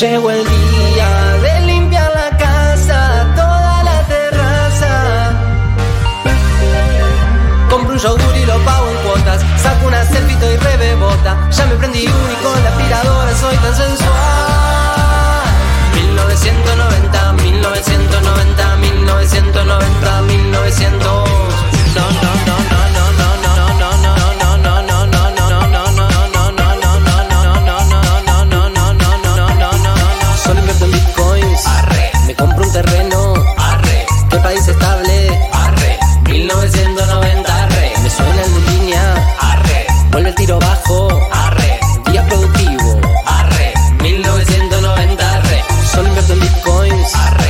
Llegó el día de limpiar la casa, toda la terraza. Compro un yogur y lo pago en cuotas. Saco una selfie y rebebota. Ya me prendí un y con la aspiradora soy tan sensual. 1990, 1990, 1990, 1900. No, no, no, no, Arrayanes.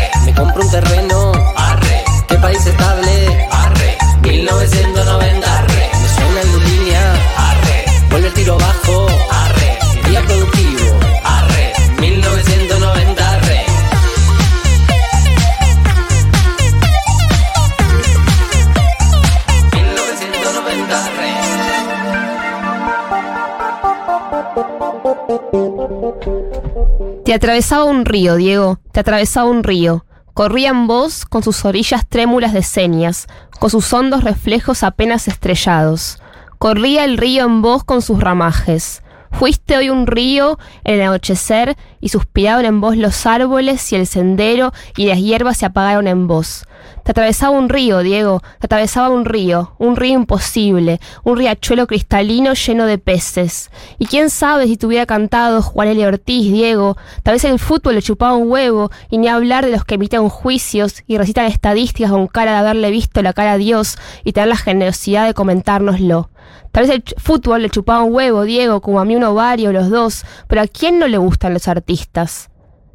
Te atravesaba un río, Diego, te atravesaba un río. Corría en vos con sus orillas trémulas de señas, con sus hondos reflejos apenas estrellados. Corría el río en vos con sus ramajes. Fuiste hoy un río en el anochecer y suspiraron en vos los árboles y el sendero y las hierbas se apagaron en vos. Te atravesaba un río, Diego, te atravesaba un río, un río imposible, un riachuelo cristalino lleno de peces. Y quién sabe si te hubiera cantado Juan L. Ortiz, Diego, tal vez el fútbol le chupaba un huevo, y ni hablar de los que emiten juicios y recitan estadísticas con cara de haberle visto la cara a Dios y tener la generosidad de comentárnoslo. Tal vez el fútbol le chupaba un huevo, Diego, como a mí un ovario, los dos, pero ¿a quién no le gustan los artistas?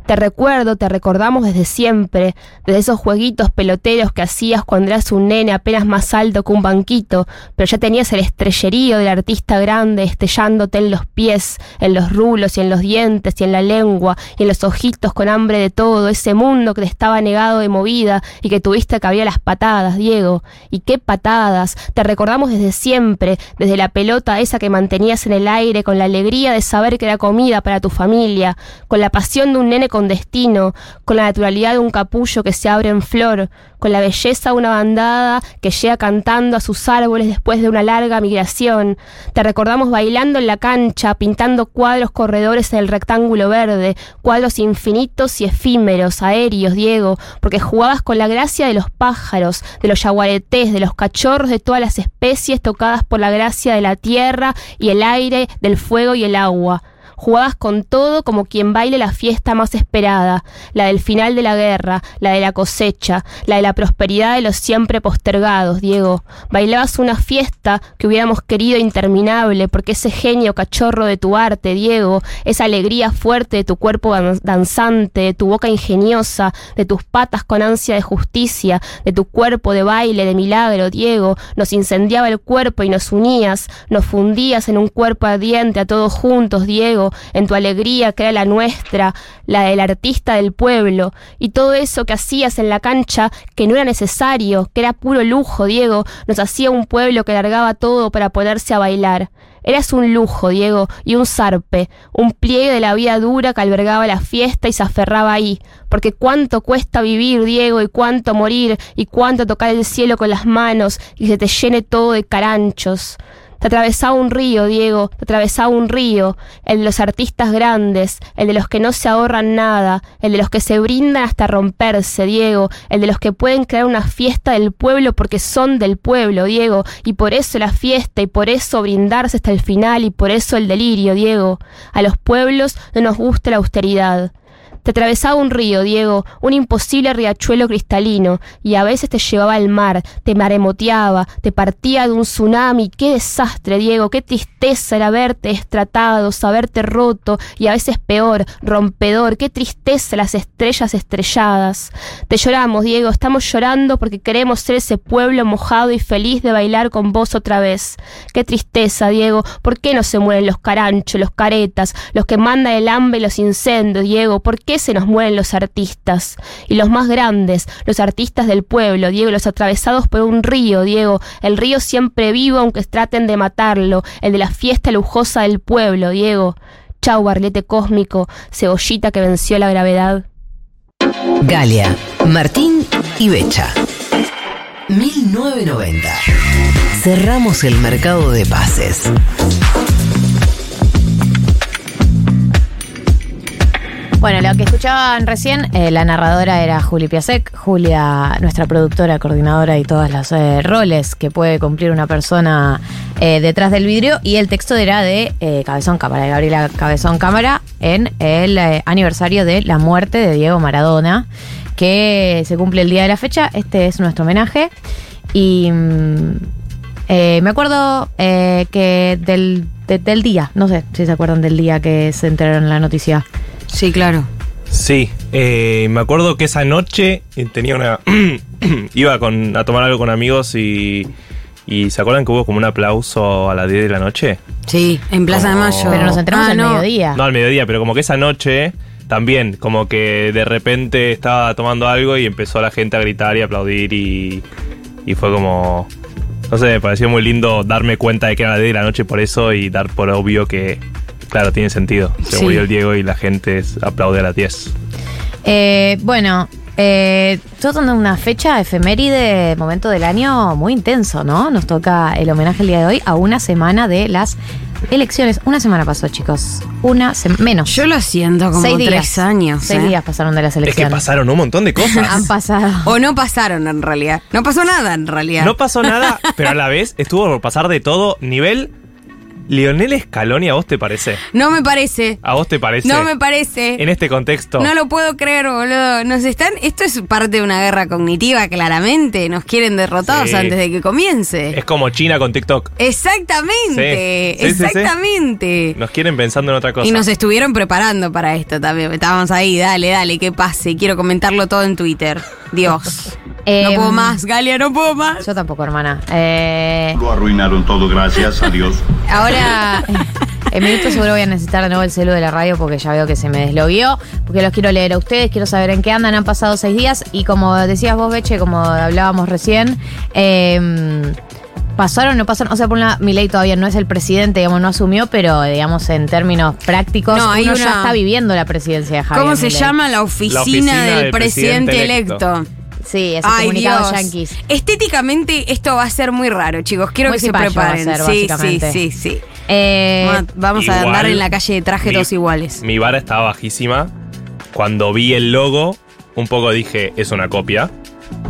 Te recuerdo, te recordamos desde siempre, desde esos jueguitos peloteros que hacías cuando eras un nene apenas más alto que un banquito, pero ya tenías el estrellerío del artista grande estellándote en los pies, en los rulos y en los dientes y en la lengua y en los ojitos con hambre de todo, ese mundo que te estaba negado de movida y que tuviste que abrir las patadas, Diego. Y qué patadas, te recordamos desde siempre, desde la pelota esa que mantenías en el aire con la alegría de saber que era comida para tu familia, con la pasión de un nene con destino, con la naturalidad de un capullo que se abre en flor, con la belleza de una bandada que llega cantando a sus árboles después de una larga migración. Te recordamos bailando en la cancha, pintando cuadros corredores en el rectángulo verde, cuadros infinitos y efímeros, aéreos, Diego, porque jugabas con la gracia de los pájaros, de los yaguaretés, de los cachorros de todas las especies tocadas por la gracia de la tierra y el aire, del fuego y el agua. Jugabas con todo como quien baile la fiesta más esperada, la del final de la guerra, la de la cosecha, la de la prosperidad de los siempre postergados, Diego. Bailabas una fiesta que hubiéramos querido interminable, porque ese genio cachorro de tu arte, Diego, esa alegría fuerte de tu cuerpo dan- danzante, de tu boca ingeniosa, de tus patas con ansia de justicia, de tu cuerpo de baile, de milagro, Diego, nos incendiaba el cuerpo y nos unías, nos fundías en un cuerpo ardiente a todos juntos, Diego, en tu alegría que era la nuestra, la del artista del pueblo, y todo eso que hacías en la cancha que no era necesario, que era puro lujo, Diego, nos hacía un pueblo que largaba todo para ponerse a bailar. Eras un lujo, Diego, y un zarpe, un pliegue de la vida dura que albergaba la fiesta y se aferraba ahí. Porque cuánto cuesta vivir, Diego, y cuánto morir, y cuánto tocar el cielo con las manos, y se te llene todo de caranchos. Te atravesaba un río, Diego, te atravesaba un río, el de los artistas grandes, el de los que no se ahorran nada, el de los que se brindan hasta romperse, Diego, el de los que pueden crear una fiesta del pueblo porque son del pueblo, Diego, y por eso la fiesta, y por eso brindarse hasta el final, y por eso el delirio, Diego. A los pueblos no nos gusta la austeridad. Te atravesaba un río, Diego, un imposible riachuelo cristalino, y a veces te llevaba al mar, te maremoteaba, te partía de un tsunami. Qué desastre, Diego, qué tristeza era verte destratado, saberte roto, y a veces peor, rompedor. Qué tristeza las estrellas estrelladas. Te lloramos, Diego, estamos llorando porque queremos ser ese pueblo mojado y feliz de bailar con vos otra vez. Qué tristeza, Diego, ¿por qué no se mueren los caranchos, los caretas, los que mandan el hambre y los incendios, Diego? ¿Por qué se nos mueren los artistas? Y los más grandes, los artistas del pueblo, Diego, los atravesados por un río, Diego, el río siempre vivo aunque traten de matarlo, el de la fiesta lujosa del pueblo, Diego. Chau, barlete cósmico, cebollita que venció la gravedad. Galia, Martín y Becha. 1990. Cerramos el mercado de pases. Bueno, lo que escuchaban recién, eh, la narradora era Juli Piasek, Julia, nuestra productora, coordinadora y todos los eh, roles que puede cumplir una persona eh, detrás del vidrio, y el texto era de eh, Cabezón Cámara, de Gabriela Cabezón Cámara, en el aniversario de la muerte de Diego Maradona, que se cumple el día de la fecha. Este es nuestro homenaje. Y mm, me acuerdo que del, de- del día, no sé si se acuerdan del día que se enteraron en la noticia. Sí, claro. Sí, eh, me acuerdo que esa noche eh, tenía una. iba con, a tomar algo con amigos y. ¿Y se acuerdan que hubo como un aplauso a las 10 de la noche? Sí, en Plaza de Mayo. Pero nos enteramos Ah, al no. mediodía. No al mediodía, pero como que esa noche también, como que de repente estaba tomando algo y empezó la gente a gritar y aplaudir y, y fue como. No sé, me pareció muy lindo darme cuenta de que era las 10 de la noche por eso y dar por obvio que, claro, tiene sentido. Se Sí. murió el Diego y la gente aplaude a las 10. Eh, bueno, eh, todo en una fecha efeméride, momento del año muy intenso, ¿no? Nos toca el homenaje el día de hoy a una semana de las elecciones. Una semana pasó, chicos. Una semana. Menos. Yo lo siento como Seis días. tres años. Seis ¿eh? días pasaron de las Es que elecciones. pasaron un montón de cosas. Han pasado. O no pasaron en realidad. No pasó nada en realidad. No pasó nada, pero a la vez estuvo por pasar de todo. Nivel Lionel Scaloni, ¿a vos te parece? No me parece. ¿A vos te parece? No me parece. En este contexto. No lo puedo creer, boludo. Nos están. Esto es parte de una guerra cognitiva, claramente. Nos quieren derrotados Sí. antes de que comience. Es como China con TikTok. Exactamente. Sí. Sí, sí, sí. exactamente. Nos quieren pensando en otra cosa. Y nos estuvieron preparando para esto también. Estábamos ahí, dale, dale, que pase. Quiero comentarlo todo en Twitter. Dios. Eh, no puedo más, Galia, no puedo más. Yo tampoco, hermana. Eh, Lo arruinaron todo, gracias a Dios. ahora, en minutos seguro voy a necesitar de nuevo el celu de la radio porque ya veo que se me deslogueó. Porque los quiero leer a ustedes, quiero saber en qué andan. Han pasado seis días y como decías vos, Beche, como hablábamos recién, eh, pasaron, no pasaron. O sea, por una, Milei todavía no es el presidente, digamos, no asumió, pero digamos, en términos prácticos, No, hay uno una- ya está viviendo la presidencia de Javier ¿Cómo se llama la oficina, oficina del, del presidente, presidente electo? electo. Sí, ese Ay, comunicado Dios. yanquis. Estéticamente esto va a ser muy raro, chicos. Quiero Muy que se cipayo va a preparen. ser, sí, sí, sí, sí. Eh, Vamos a- andar en la calle de traje mi- todos iguales. Mi vara estaba bajísima. Cuando vi el logo, un poco dije, es una copia.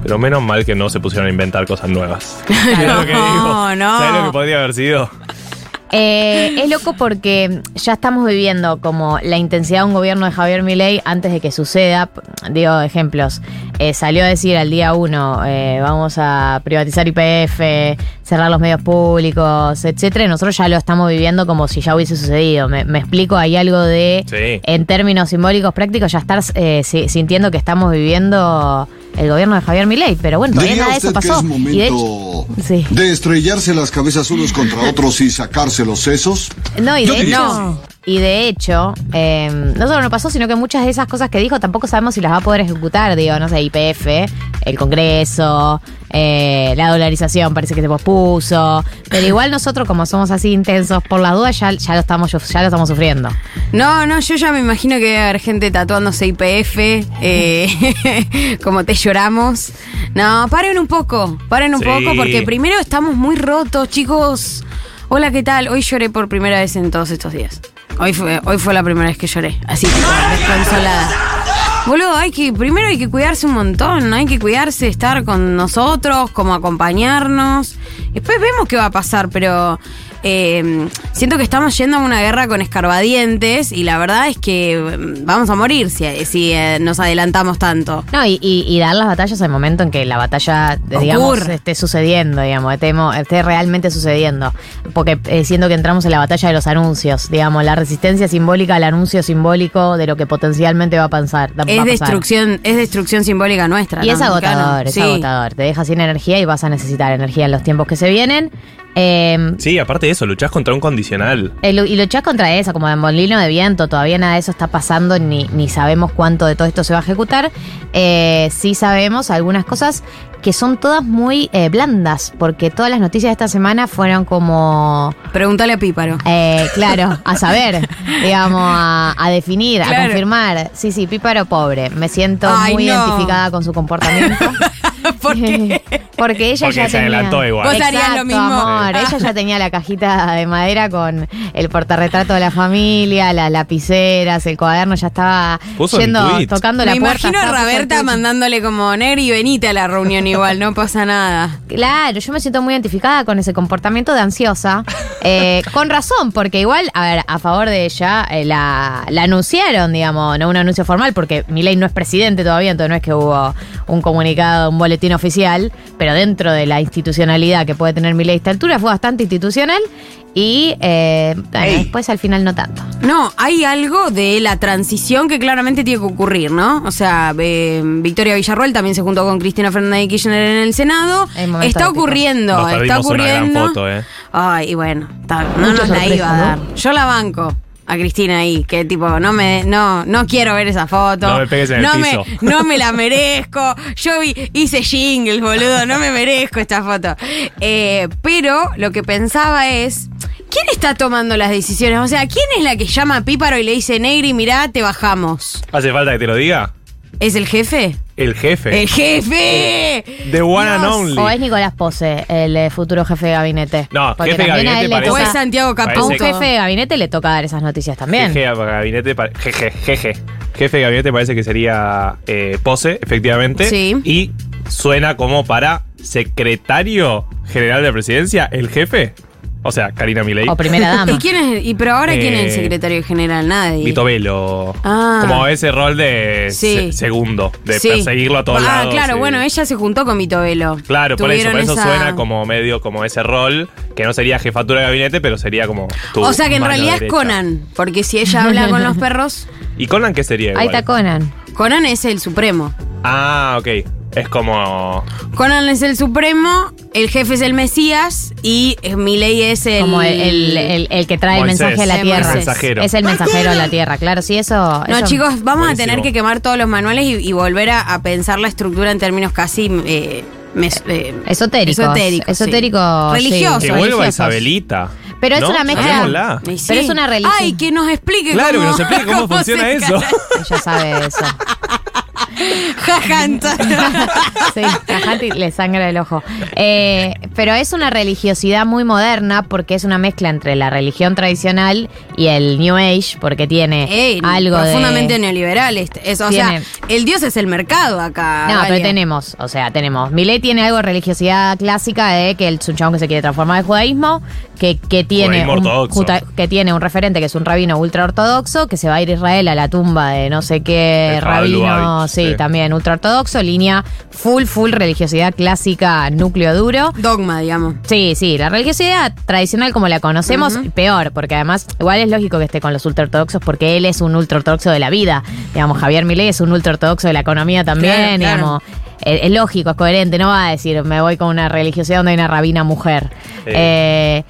Pero menos mal que no se pusieron a inventar cosas nuevas. Mirá lo que No, digo. no. ¿Sabes lo que podría haber sido? Eh, es loco porque ya estamos viviendo como la intensidad de un gobierno de Javier Milei antes de que suceda. Digo, ejemplos. Eh, salió a decir al día uno, eh, vamos a privatizar IPF, cerrar los medios públicos, etcétera. Y nosotros ya lo estamos viviendo como si ya hubiese sucedido. Me, me explico, hay algo de, Sí. en términos simbólicos prácticos, ya estar eh, si- sintiendo que estamos viviendo el gobierno de Javier Milei. Pero bueno, todavía ¿Diría nada de eso que pasó. es Y de hecho- momento Sí. de estrellarse las cabezas unos contra otros y sacarse los sesos? No, y Yo de hecho, y de hecho, eh, no solo no pasó, sino que muchas de esas cosas que dijo tampoco sabemos si las va a poder ejecutar. Digo, no sé, IPF, el Congreso, eh, la dolarización parece que se pospuso. Pero igual nosotros, como somos así intensos, por las dudas ya, ya lo estamos ya lo estamos sufriendo. No, no, yo ya me imagino que debe haber gente tatuándose IPF, eh, como te lloramos. No, paren un poco, paren un Sí. poco, porque primero estamos muy rotos, chicos. Hola, ¿qué tal? Hoy lloré por primera vez en todos estos días. Hoy fue, hoy fue la primera vez que lloré, así, desconsolada. Boludo, hay que, primero hay que cuidarse un montón, hay que cuidarse, estar con nosotros, como acompañarnos. Después vemos qué va a pasar, pero eh, siento que estamos yendo a una guerra con escarbadientes y la verdad es que mm, vamos a morir si, si eh, nos adelantamos tanto. No, y, y- y dar las batallas al momento en que la batalla, digamos, esté sucediendo, digamos, esté, realmente sucediendo. Porque eh, siento que entramos en la batalla de los anuncios, digamos, la resistencia simbólica al anuncio simbólico de lo que potencialmente va a va a Es pasar. destrucción, es destrucción simbólica nuestra. Y ¿no? es agotador, es Sí. agotador. Te deja sin energía y vas a necesitar energía en los tiempos que se vienen. Eh, Sí, aparte de eso, luchás contra un condicional. Eh, y luchás contra eso, como de molino de viento, todavía nada de eso está pasando, ni, ni sabemos cuánto de todo esto se va a ejecutar. Eh, sí sabemos algunas cosas que son todas muy eh, blandas, porque todas las noticias de esta semana fueron como, Pregúntale a Píparo. eh, claro, a saber, digamos, a, a definir, a confirmar. Sí, sí, píparo pobre, me siento Ay, muy no. identificada con su comportamiento. ¿Por qué? Porque ella Porque ya se tenía. adelantó igual. Vos harías Exacto, lo mismo. amor. Ella ya tenía la cajita de madera con el portarretrato de la familia, las lapiceras, el cuaderno, ya estaba Puso yendo, tocando Me la puerta. imagino a Roberta mandándole como Negri, venite a la reunión igual, no pasa nada. Claro, yo me siento muy identificada con ese comportamiento de ansiosa. Eh, con razón, porque igual, a ver, a favor de ella, eh, la, la anunciaron, digamos, no un anuncio formal, porque Milei no es presidente todavía, entonces no es que hubo un comunicado, un boletín oficial, pero dentro de la institucionalidad que puede tener Milei a esta altura, fue bastante institucional y eh, bueno, después al final no tanto. No, hay algo de la transición que claramente tiene que ocurrir, ¿no? O sea, eh, Victoria Villarroel también se juntó con Cristina Fernández de Kirchner en el Senado. Está ocurriendo, Nos está perdimos una gran ocurriendo. foto, ¿eh? Ay, y bueno, está- no Mucha nos la iba a ¿no? dar. Yo la banco. A Cristina ahí, que tipo, no me, no, no quiero ver esa foto. No me pegues en el no piso. Me, no me la merezco. Yo vi- hice jingles, boludo. No me merezco esta foto. Eh, pero lo que pensaba es. ¿Quién está tomando las decisiones? O sea, ¿quién es la que llama a Píparo y le dice, Negri, mirá, te bajamos? ¿Hace falta que te lo diga? ¿Es el jefe? El jefe. ¡El jefe! The one and only. O es Nicolás Pose, el eh, futuro jefe de gabinete. No, Porque jefe de también a gabinete él le parece- O toca- es Santiago Parece A un Caputo. jefe de gabinete le toca dar esas noticias también. Jeje de gabinete, pa- jeje, jeje. Jefe de gabinete parece que sería eh, Pose, efectivamente. Sí. Y suena como para secretario general de presidencia, el jefe. O sea, Karina Milei. O primera dama. ¿Y quién es? ¿Y pero ahora quién es el Eh, secretario general? Nadie. Vito Velo. Ah. Como ese rol de Sí. se- segundo, de Sí. perseguirlo a todos ah, lados. claro, y- bueno, ella se juntó con Vito Velo. Claro, por eso, Tuvieron por eso esa- suena como medio como ese rol, que no sería jefatura de gabinete, pero sería como tu O sea que en mano realidad es derecha. Conan, porque si ella habla con los perros, ¿Y Conan qué sería? Ahí igual? está Conan. Conan es el supremo. Ah, ok. Es como. Conan es el supremo, el jefe es el Mesías y eh, Milei es el... Como el, el- el- el que trae Moisés, el mensaje a la tierra. mensajero. Es el mensajero a la tierra, claro, sí, eso. No, eso- chicos, vamos a tener que quemar todos los manuales y, y volver a, a pensar la estructura en términos casi... eh, mes- eh, Esotéricos. esotéricos, sí. Religiosos. Que vuelva religiosos. Isabelita. Pero es ¿No? una mezcla- sí. Pero es una religión. Ay, que nos explique Claro, cómo... que nos explique cómo funciona se eso. Ella sabe eso. Jajanta. Sí, a Hanti le sangra el ojo. Eh, pero es una religiosidad muy moderna porque es una mezcla entre la religión tradicional y el New Age, porque tiene Ey, algo profundamente de. neoliberal. este- es- o Tiene- sea, el dios es el mercado acá. No, pero tenemos, o sea, tenemos. Milei tiene algo de religiosidad clásica de que un chabón que se quiere transformar al judaísmo, que, que tiene un, juta- que tiene un referente que es un rabino ultra ortodoxo, que se va a ir a Israel a la tumba de no sé qué El Rabbi rabino, sí, sí. también ultra ortodoxo, línea full, full religiosidad clásica, núcleo duro. Dogma, digamos. Sí, sí, la religiosidad tradicional como la conocemos, peor, porque además igual es lógico que esté con los ultraortodoxos porque él es un ultraortodoxo de la vida. Digamos, Javier Milei es un ultraortodoxo de la economía también, Claro, claro. digamos. Es, es lógico, es coherente, no va a decir me voy con una religiosidad donde hay una rabina mujer. Sí. Eh,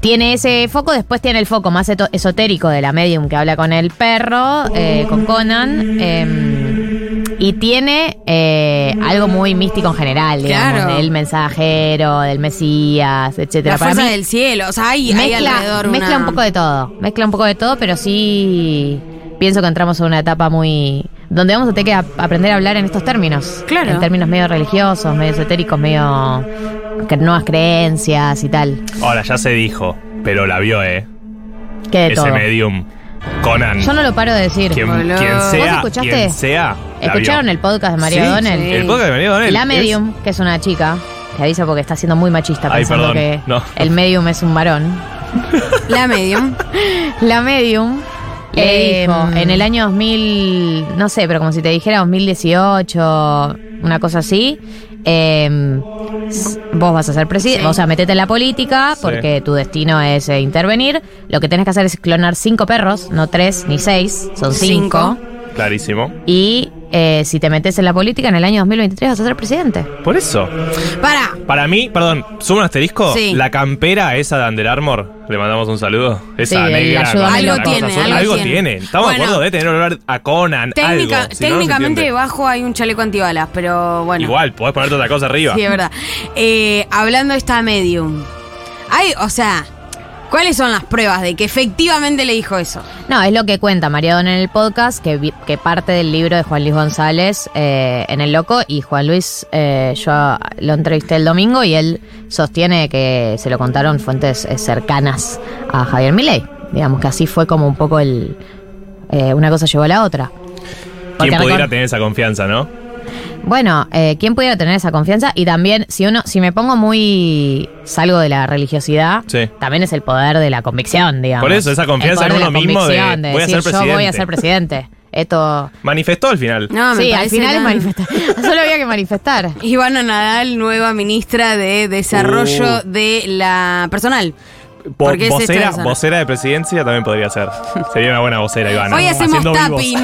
tiene ese foco, después tiene el foco más esotérico de la medium que habla con el perro, eh, con Conan. eh, y tiene eh, algo muy místico en general, digamos, Claro. del mensajero, del Mesías, etcétera. La Para fuerza mí, del cielo. O sea, hay, alrededor mezcla una... un poco de todo. Mezcla un poco de todo, pero sí pienso que entramos en una etapa muy. donde vamos a tener que ap- aprender a hablar en estos términos. Claro. En términos medio religiosos, medio esotéricos, medio. que nuevas creencias y tal. Ahora ya se dijo, pero la vio, ¿eh? Que de Ese todo. medium. Conan. Yo no lo paro de decir. quien, Boludo. quien ¿Vos sea, escuchaste? quien sea. la ¿Escucharon vio. el podcast de María Sí, O'Donnell? sí. El podcast de María. La es- medium, que es una chica, que avisa porque está siendo muy machista Ay, pensando perdón, que no. el medium es un varón. La medium. La medium le Eh, dijo en el año 2000, no sé, pero como si te dijera 2018, una cosa así, eh, s- vos vas a ser presidente, Sí. o sea, metete en la política Sí. porque tu destino es eh, intervenir. Lo que tenés que hacer es clonar cinco perros, no tres ni seis, son cinco. Cinco. Clarísimo. Y eh, si te metes en la política en el año 2023 vas a ser presidente. Por eso. Para. Para mí, perdón, sumo un asterisco. Sí. La campera esa de Under Armour, le mandamos un saludo. Esa Sí, negra. con Algo tiene, algo algo tiene. tiene. Estamos de Bueno. acuerdo de tener olor a Conan, Técnica- algo. si no técnicamente debajo hay un chaleco antibalas, pero bueno. Igual, podés ponerte otra cosa arriba. Sí, es verdad. Eh, hablando de esta medium. Hay, o sea, ¿cuáles son las pruebas de que efectivamente le dijo eso? No, es lo que cuenta María Don en el podcast, que, vi- que parte del libro de Juan Luis González eh, en El Loco. Y Juan Luis, eh, yo lo entrevisté el domingo y él sostiene que se lo contaron fuentes eh, cercanas a Javier Milei. Digamos que así fue como un poco el. eh, una cosa llevó a la otra. Porque ¿Quién pudiera tener esa confianza, no? Bueno, eh, ¿quién pudiera tener esa confianza? Y también, si uno, si me pongo muy salgo de la religiosidad, Sí. también es el poder de la convicción, digamos. Por eso, esa El confianza poder en de la uno mismo de, voy a decir, ser Yo voy a presidente". ser presidente. Esto. Manifestó al final. No, me sí, al final es manifestar. Solo había que manifestar. Ivana Nadal, nueva ministra de Desarrollo Uh. de la Personal. Po- Porque es vocera, vocera de presidencia también podría ser. Sería una buena vocera, Ivana. Hoy hacemos tapping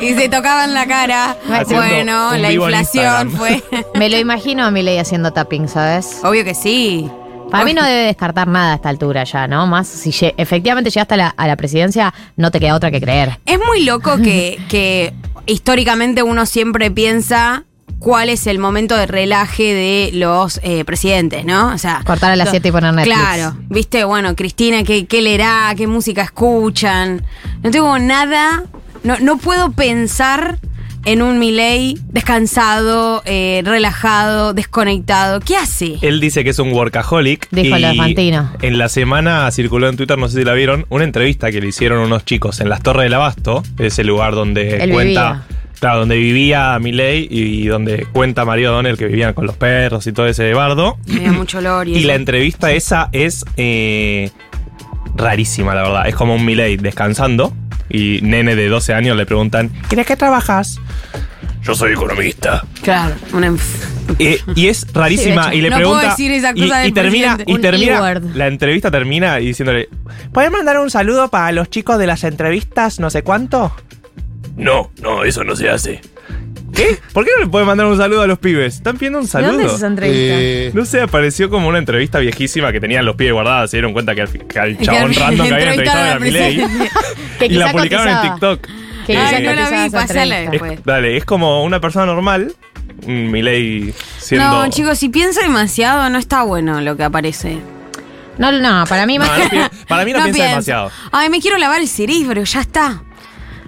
y se tocaban la cara. Haciendo bueno, la inflación fue. Me lo imagino a mi ley haciendo tapping, ¿sabes? Obvio que sí. Para mí no debe descartar nada a esta altura ya, ¿no? Más si efectivamente llegaste a la, a la presidencia, no te queda otra que creer. Es muy loco que, que históricamente uno siempre piensa cuál es el momento de relaje de los eh, presidentes, ¿no? O sea, Cortar a las lo- 7 y poner Netflix. Claro, viste, bueno, Cristina, ¿qué, qué leerá? ¿Qué música escuchan? No tengo nada, no, no puedo pensar en un Milei descansado, eh, relajado, desconectado. ¿Qué hace? Él dice que es un workaholic. Dijo y lo de Fantino. En la semana circuló en Twitter, no sé si la vieron, una entrevista que le hicieron unos chicos en las Torres del Abasto, ese lugar donde Él cuenta. vivía. Claro, donde vivía Milei y donde cuenta María O'Donnell que vivían con los perros y todo ese bardo. Da mucho olor y, Y la entrevista esa es eh, rarísima, la verdad. Es como un Milei descansando y nene de 12 años le preguntan, ¿y de qué trabajas? Yo soy economista. Claro, una enf- Eh, y es rarísima Sí, y le no pregunta puedo decir esa y, cosa y del termina y termina la entrevista termina y diciéndole ¿Puedes mandar un saludo para los chicos de las entrevistas no sé cuánto? No, no, eso no se hace. ¿Qué? ¿Por qué no le puedes mandar un saludo a los pibes? Están pidiendo un ¿De dónde es esa saludo. entrevista? No sé, apareció como una entrevista viejísima que tenían los pibes guardadas, se dieron cuenta que al, que al que chabón random que habían entrevistado era. Que Y la quizá publicaron en cotizaba. TikTok. Que Ay, quizá no la cotizaba vi, esa pasala entrevista. Es- después. dale, es como una persona normal, un Milei siendo... No, chicos, si piensa demasiado, no está bueno lo que aparece. No, no, para mí No, más, no pi- para mí no, piensa pienso. demasiado. Ay, me quiero lavar el cerebro, ya está.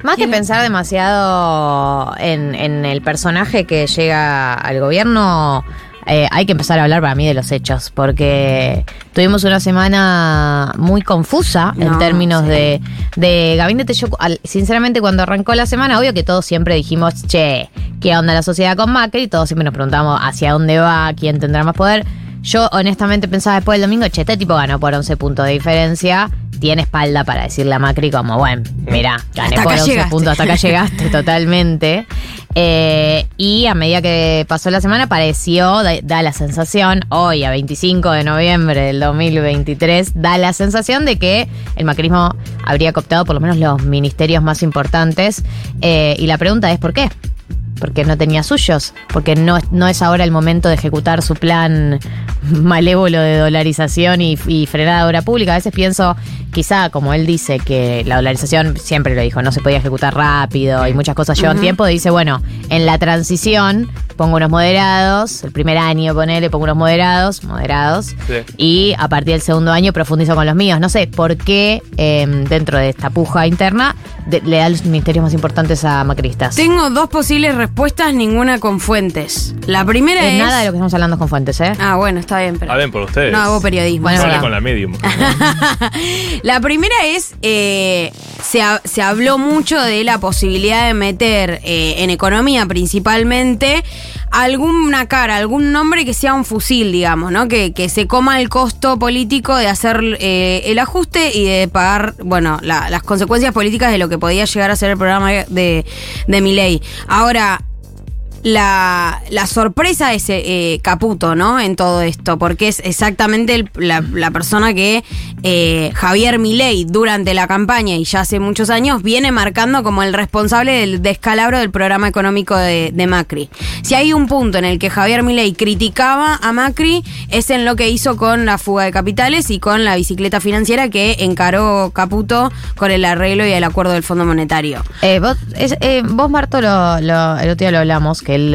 Más que pensar demasiado en, en el personaje que llega al gobierno, eh, hay que empezar a hablar para mí de los hechos, porque tuvimos una semana muy confusa en No, términos sí. de, de gabinete. Yo, al- sinceramente, cuando arrancó la semana, obvio que todos siempre dijimos, che, ¿qué onda la sociedad con Macri? Y todos siempre nos preguntamos hacia dónde va, quién tendrá más poder. Yo honestamente pensaba después del domingo, che, este tipo ganó por 11 puntos de diferencia, tiene espalda para decirle a Macri como, bueno, mira, gané Hasta por acá 11 llegaste. puntos, hasta acá llegaste totalmente. Eh, y a medida que pasó la semana pareció, da, da la sensación, hoy a 25 de noviembre del 2023, da la sensación de que el macrismo habría cooptado por lo menos los ministerios más importantes. Eh, y la pregunta es, ¿por qué? Porque no tenía suyos, porque no, no es ahora el momento de ejecutar su plan malévolo de dolarización y, y frenada de obra pública. A veces pienso, quizá como él dice, que la dolarización, siempre lo dijo, no se podía ejecutar rápido y muchas cosas llevan tiempo, dice, bueno, en la transición pongo unos moderados, el primer año ponele, pongo unos moderados, moderados, Sí. y a partir del segundo año profundizo con los míos. No sé por qué eh, dentro de esta puja interna de- le da los ministerios más importantes a macristas. Tengo dos posibles respuestas, ninguna con fuentes. La primera Es es. nada de lo que estamos hablando con fuentes, ¿eh? Ah, bueno, está bien, pero. Hablen por ustedes. No hago periodismo. Bueno, con la medium. La primera es, eh, se, ha- se habló mucho de la posibilidad de meter eh, en economía principalmente alguna cara, algún nombre que sea un fusil, digamos, ¿no? Que, que se coma el costo político de hacer eh, el ajuste y de pagar, bueno, la- las consecuencias políticas de lo que podía llegar a ser el programa de, de mi ley. Ahora, la, la sorpresa es eh, Caputo, ¿no? En todo esto, porque es exactamente la, persona que eh, Javier Milei durante la campaña y ya hace muchos años viene marcando como el responsable del descalabro del programa económico de, de Macri. Si hay un punto en el que Javier Milei criticaba a Macri es en lo que hizo con la fuga de capitales y con la bicicleta financiera que encaró Caputo con el arreglo y el acuerdo del Fondo Monetario. Eh, vos, es- eh, vos, Marto, lo, lo- el otro día lo hablamos, que él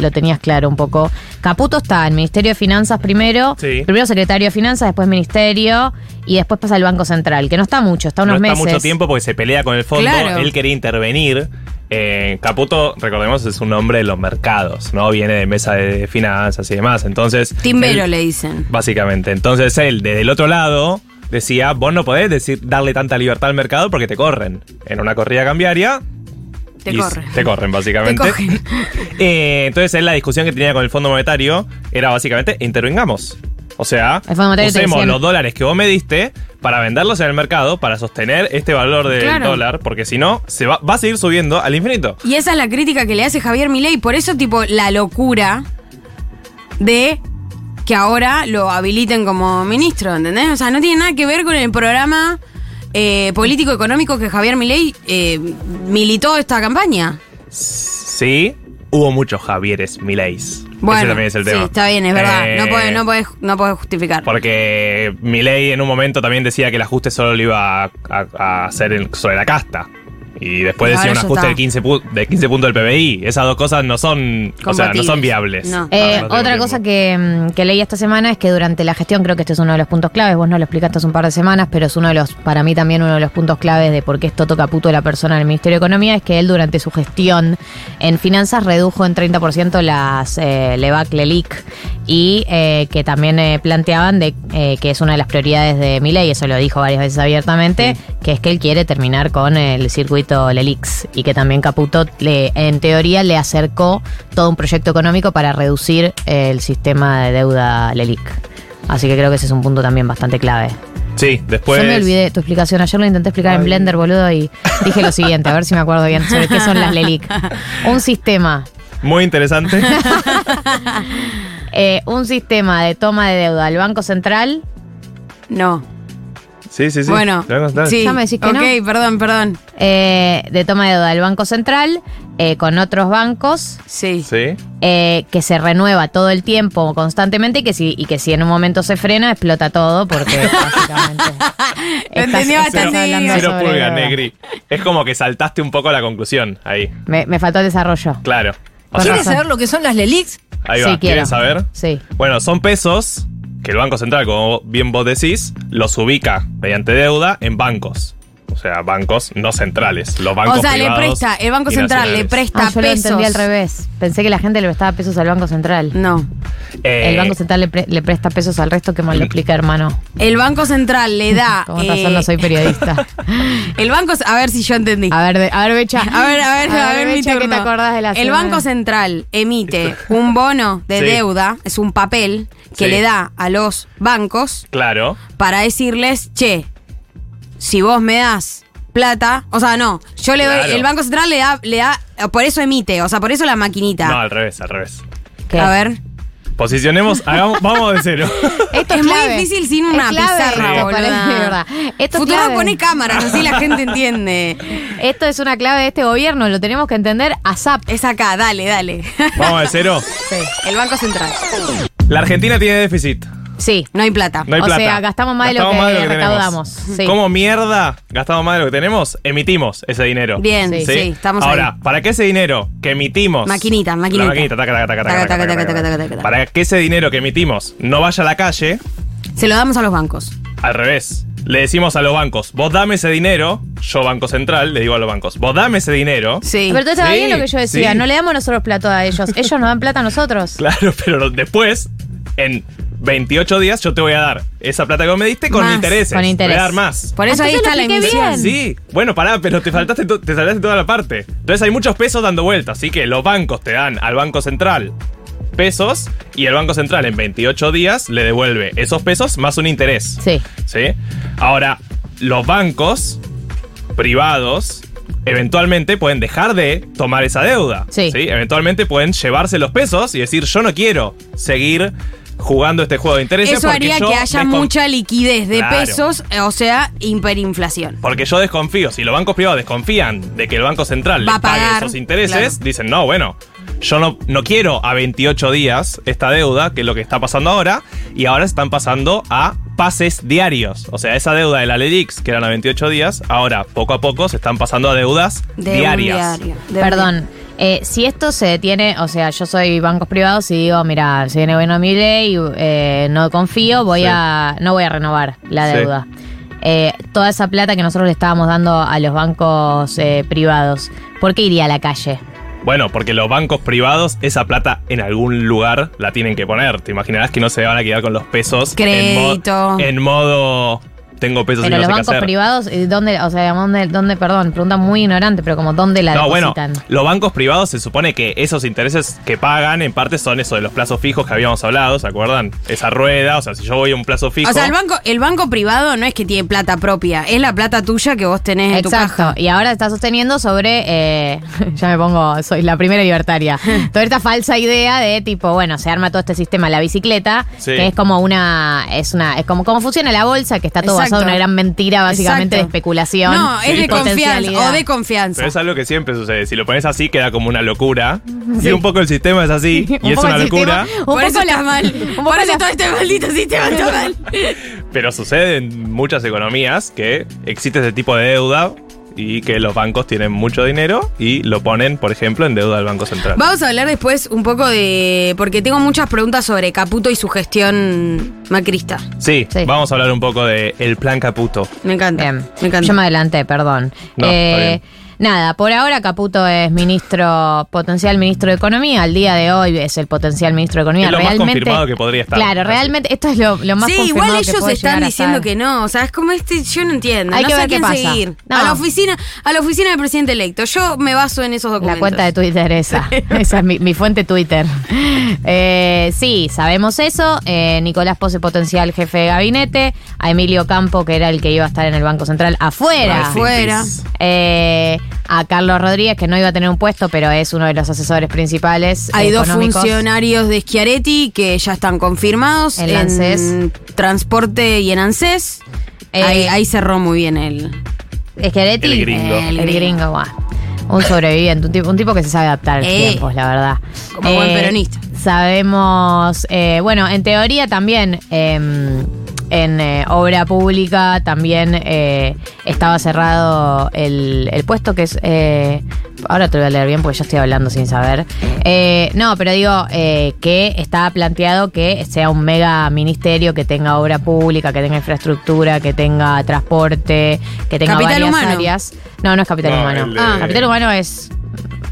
lo, tenías claro un poco. Caputo está en Ministerio de Finanzas primero, Sí. primero secretario de Finanzas, después Ministerio y después pasa al Banco Central, que no está mucho, está unos no está meses. mucho tiempo porque se pelea con el fondo. Claro. Él quería intervenir. Eh, Caputo, recordemos, es un hombre de los mercados, ¿no? Viene de mesa de finanzas y demás. Entonces. Timbero él- le dicen. Básicamente. Entonces él, desde el otro lado, decía: Vos no podés decir, darle tanta libertad al mercado porque te corren. En una corrida cambiaria. Te corren. Te corren, básicamente. Te cogen. Eh, entonces él, la discusión que tenía con el Fondo Monetario era básicamente: intervengamos. O sea, usemos los dólares que vos me diste para venderlos en el mercado, para sostener este valor del Claro. dólar, porque si no, se va, va a seguir subiendo al infinito. Y esa es la crítica que le hace Javier Milei. Por eso, tipo, la locura de que ahora lo habiliten como ministro, ¿entendés? O sea, no tiene nada que ver con el programa eh, político-económico que Javier Milei eh, militó esta campaña. Sí, hubo muchos Javieres Mileis. Bueno, Ese también es el sí, tema. está bien, es verdad. Eh, No no puede, no justificar. Porque Milei en un momento también decía que el ajuste solo lo iba a, a- a hacer en- sobre la casta. Y después decía un ajuste de 15, pu- de 15 puntos del PBI. Esas dos cosas no son, o sea, no son viables. No. Eh, otra tiempo. cosa que, mm, que leí esta semana es que durante la gestión, creo que este es uno de los puntos claves, vos no lo explicaste hace un par de semanas, pero es uno de los, para mí también uno de los puntos claves de por qué es Toto Caputo la persona del Ministerio de Economía, es que él durante su gestión en finanzas redujo en 30% las eh, LEVAC, LELIC, y eh, que también eh, planteaban de eh, que es una de las prioridades de mi ley, eso lo dijo varias veces abiertamente, que es que él quiere terminar con el circuito LELIX y que también Caputo le, en teoría le acercó todo un proyecto económico para reducir el sistema de deuda LELIC. Así que creo que ese es un punto también bastante clave. Sí, después. Yo me olvidé tu explicación. Ayer lo intenté explicar en. Blender, boludo, y dije lo siguiente, a ver si me acuerdo bien sobre qué son las LELIC. Un sistema Muy interesante. eh, un sistema de toma de deuda al Banco Central. No. Sí, sí, sí. Bueno, sí. Ya me decís que ok, no. perdón, perdón. eh, de toma de deuda del Banco Central eh, con otros bancos Sí. Sí. eh, que se renueva todo el tiempo constantemente y que si, y que si en un momento se frena explota todo porque básicamente Lo entendió estás bastante hablando bien. Cero sobre pulga, deuda. Negri. Es como que saltaste un poco la conclusión ahí. Me, me faltó el desarrollo. Claro. O sea, ¿Quieres saber lo que son las LELIX? ahí Sí, va. quiero. ¿Quieren saber? Sí. Bueno, son pesos que el Banco Central, como bien vos decís, los ubica mediante deuda en bancos. O sea, bancos no centrales. Los bancos O sea, le privados presta, el Banco y Central le nacionales. presta Ah, yo lo pesos. entendí al revés. Pensé que la gente le prestaba pesos al Banco Central. No. Eh, El Banco Central le, pre- le presta pesos al resto, que mal lo explica, hermano. El Banco Central le da. Razón, eh, no soy periodista. El Banco. A ver si yo entendí. A ver, de- a ver, Becha. A ver, a ver, a ver, mi Becha, ¿qué turno. te acordás de la El semana? Banco Central emite un bono de Sí. deuda, es un papel que Sí. le da a los bancos Claro. para decirles, che, si vos me das plata, o sea, no, yo le doy, Claro. el Banco Central le da, le da, por eso emite, o sea, por eso la maquinita. No, al revés, al revés. ¿Qué? A ver. Posicionemos, hagamos, vamos de cero. Esto Es es, muy clave. difícil sin Es una clave pizarra, esto, boluda. parece, de verdad. Esto es Futuro clave. pone cámaras, así la gente entiende. Esto es una clave de este gobierno, lo tenemos que entender a SAP. Es acá, dale, dale. Vamos de cero. El Banco Central. La Argentina tiene déficit. Sí. No hay plata. No hay o plata. sea, gastamos más de lo Gastamos que, de lo que tenemos. recaudamos. Sí. ¿Cómo mierda gastamos más de lo que tenemos? Emitimos ese dinero. Bien, Sí. sí, estamos Ahora, ahí. para que ese dinero que emitimos. Maquinita, maquinita. La maquinita, taca, taca, taca, taca, Taca, taca, taca, taca, taca, taca, taca. taca. Para que ese dinero que emitimos no vaya a la calle, Se lo damos a los bancos. al revés. Le decimos a los bancos, vos dame ese dinero, yo Banco Central, le digo a los bancos, vos dame ese dinero. Sí. Pero todo estaba Sí, bien lo que yo decía, sí. no le damos nosotros plato a ellos, ellos nos dan plata a nosotros. Claro, pero después, en 28 días, yo te voy a dar esa plata que vos me diste con Más, intereses. con Te interés. voy a dar más. Por eso ahí está la emisión. bien. Sí, bueno, pará, pero te faltaste, te saltaste toda la parte. Entonces hay muchos pesos dando vueltas, así que los bancos te dan al Banco Central pesos y el Banco Central en 28 días le devuelve esos pesos más un interés. Sí. ¿Sí? Ahora, los bancos privados eventualmente pueden dejar de tomar esa deuda. Sí. Eventualmente pueden llevarse los pesos y decir, yo no quiero seguir jugando este juego de intereses. Eso haría que haya mucha liquidez de Claro. pesos, o sea, hiperinflación. Porque yo desconfío, si los bancos privados desconfían de que el Banco Central Va les a pague pagar, esos intereses, claro. dicen, no, bueno, yo no, no quiero a 28 días esta deuda, que es lo que está pasando ahora, y ahora están pasando a pases diarios. O sea, esa deuda de la LEDIX, que eran a 28 días, ahora poco a poco se están pasando a deudas De un diarias. diario. De- Perdón, eh, si esto se detiene, o sea, yo soy bancos privados y digo, mira, se viene bueno mi ley, eh, no confío, voy Sí. a, no voy a renovar la Sí. deuda. Eh, toda esa plata que nosotros le estábamos dando a los bancos eh, privados, ¿por qué iría a la calle? Bueno, porque los bancos privados, esa plata en algún lugar la tienen que poner. Te imaginarás que no se van a quedar con los pesos. en mo- Crédito. En, modo, tengo pesos Pero y no los sé qué bancos hacer. privados, ¿y ¿dónde, o sea, dónde, dónde, perdón, pregunta muy ignorante, pero como dónde la No, bueno, los bancos privados se supone que esos intereses que pagan en parte son eso de los plazos fijos que habíamos hablado, ¿se acuerdan? Esa rueda, o sea, si yo voy a un plazo fijo. O sea, el banco, el banco privado no es que tiene plata propia, es la plata tuya que vos tenés en tu Exacto, caja. y ahora está sosteniendo sobre, eh, ya me pongo, soy la primera libertaria, toda esta falsa idea de tipo, bueno, se arma todo este sistema, la bicicleta, Sí. que es como una, es una, es como cómo funciona la bolsa, que está todo. Basado en una gran mentira básicamente Exacto. de especulación. No, es Sí, de confianza o de confianza. Pero es algo que siempre sucede. Si lo pones así, queda como una locura. Y un poco el sistema es así. Y es una sistema- locura. un Por poco eso está la- mal. un poco Por eso la- todo este maldito sistema está mal. Pero sucede en muchas economías que existe ese tipo de deuda y que los bancos tienen mucho dinero y lo ponen, por ejemplo, en deuda del Banco Central. Vamos a hablar después un poco de. Porque tengo muchas preguntas sobre Caputo y su gestión macrista. Sí, Sí. vamos a hablar un poco de el plan Caputo. Me encanta. Bien. Me encanta. Yo me adelanté, perdón. No, está bien. Nada, por ahora Caputo es ministro, potencial ministro de Economía. Al día de hoy es el potencial ministro de Economía. Es lo más realmente, confirmado que podría estar. Claro, Así. realmente esto es lo, lo más sí, confirmado igual que ellos están diciendo que no. O sea, es como este. Yo no entiendo. Hay no que sé ver qué pasa. seguir. No. A la oficina, a la oficina del presidente electo. Yo me baso en esos La documentos. cuenta de Twitter esa. esa es mi, mi fuente Twitter. Eh, sí, sabemos eso. Eh, Nicolás Pose, potencial jefe de gabinete. A Emilio Campo, que era el que iba a estar en el Banco Central, afuera. Afuera. Eh, a Carlos Rodríguez, que no iba a tener un puesto, pero es uno de los asesores principales. Hay dos funcionarios de Schiaretti que ya están confirmados En en, ANSES. transporte y en ANSES. Eh, ahí, ahí cerró muy bien el. Schiaretti, El gringo. El, gringo, guau. Un sobreviviente, un tipo, un tipo que se sabe adaptar a los Eh. tiempos, la verdad. Como buen peronista. Sabemos, eh, bueno, en teoría también em, en eh, obra pública también eh, estaba cerrado el, el puesto que es... eh, ahora te lo voy a leer bien porque yo estoy hablando sin saber. Eh, no, pero digo eh, que está planteado que sea un mega ministerio que tenga obra pública, que tenga infraestructura, que tenga transporte, que tenga Capital varias humano. áreas. No, no es capital No, humano. el Ah, capital humano es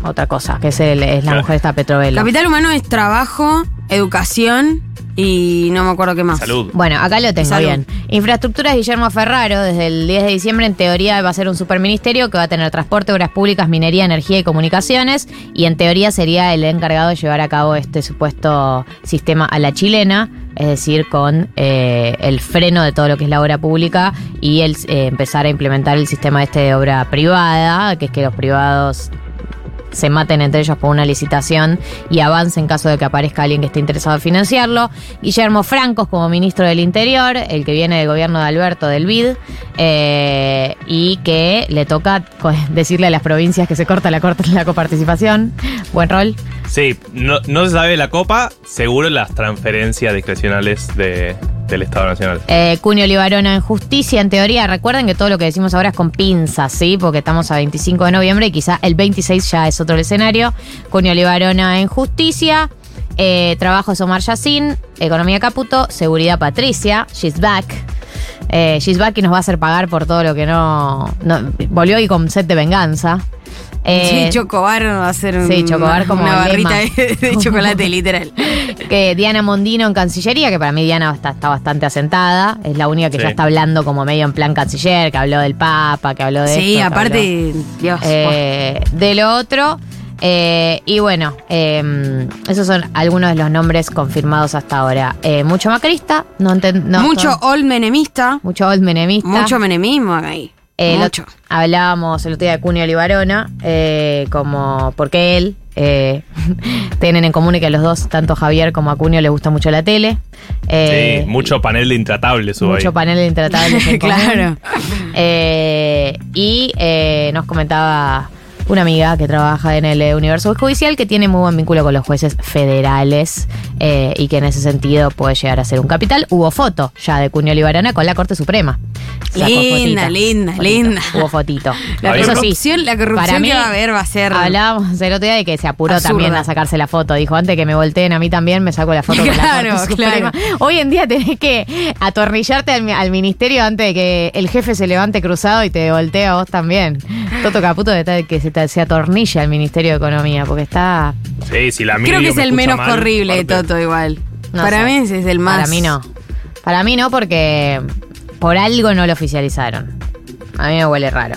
otra cosa, que es, el- es la Claro. mujer esta Petrovelo. Capital humano es trabajo, educación y no me acuerdo qué más. Salud. Bueno, acá lo tengo Salud. bien. Infraestructuras Guillermo Ferraro, desde el 10 de diciembre, en teoría va a ser un superministerio que va a tener transporte, obras públicas, minería, energía y comunicaciones. Y en teoría sería el encargado de llevar a cabo este supuesto sistema a la chilena, es decir, con eh, el freno de todo lo que es la obra pública y el eh, empezar a implementar el sistema este de obra privada, que es que los privados se maten entre ellos por una licitación y avance en caso de que aparezca alguien que esté interesado en financiarlo. Guillermo Francos como ministro del Interior, el que viene del gobierno de Alberto del BID, eh, y que le toca co- decirle a las provincias que se corta la, corta la coparticipación. Buen rol. Sí, no, no se sabe la copa, seguro las transferencias discrecionales de- del Estado Nacional. Eh, Cunio Libarona en justicia, en teoría, recuerden que todo lo que decimos ahora es con pinzas, ¿sí? Porque estamos a 25 de noviembre y quizá el 26 ya es otro escenario. Cunio Libarona en justicia, eh, trabajo Omar Yacine, economía Caputo, seguridad Patricia, she's back. Eh, she's back y nos va a hacer pagar por todo lo que no. no- volvió ahí con set de venganza. Eh, sí, Chocobar va a ser un- sí, Chocobar como una barrita de, de chocolate, literal. que Diana Mondino en Cancillería, que para mí Diana está, está bastante asentada, es la única que Sí. ya está hablando como medio en plan canciller, que habló del Papa, que habló de Sí, esto, aparte, Dios. eh, de lo otro. Eh, y bueno, eh, esos son algunos de los nombres confirmados hasta ahora. Eh, mucho macrista, no enten- no, mucho no- old menemista, mucho old menemista. mucho menemismo ahí. Eh, lo- mucho. Hablábamos el otro día de Cunio Libarona, eh, como porque él eh, tienen en común que a los dos, tanto Javier como a Cunio, le gusta mucho la tele. Eh, sí, mucho panel de intratables hubo mucho ahí. panel de intratables. Claro. Eh, y eh, nos comentaba una amiga que trabaja en el eh, universo judicial que tiene muy buen vínculo con los jueces federales eh, y que en ese sentido puede llegar a ser un capital. Hubo foto ya de Cunio Libarana con la Corte Suprema. Sacó Linda, fotita. linda, Fotito. linda. Hubo fotito. La sí, corrupción, la corrupción para mí, que va a haber va a ser. Hablábamos el otro día de que se apuró Absurda. también a sacarse la foto. Dijo, antes que me volteen a mí también, me saco la foto con Claro, la Corte claro. Suprema. Hoy en día tenés que atornillarte al, al ministerio antes de que el jefe se levante cruzado y te voltee a vos también. Toto Caputo de que se, te- se atornilla al Ministerio de Economía, porque está... Sí, si la Creo que es me el menos mal, horrible de aparte- Toto igual. no Para sé. mí ese es el más. Para mí no. Para mí no, porque por algo no lo oficializaron. A mí me huele raro.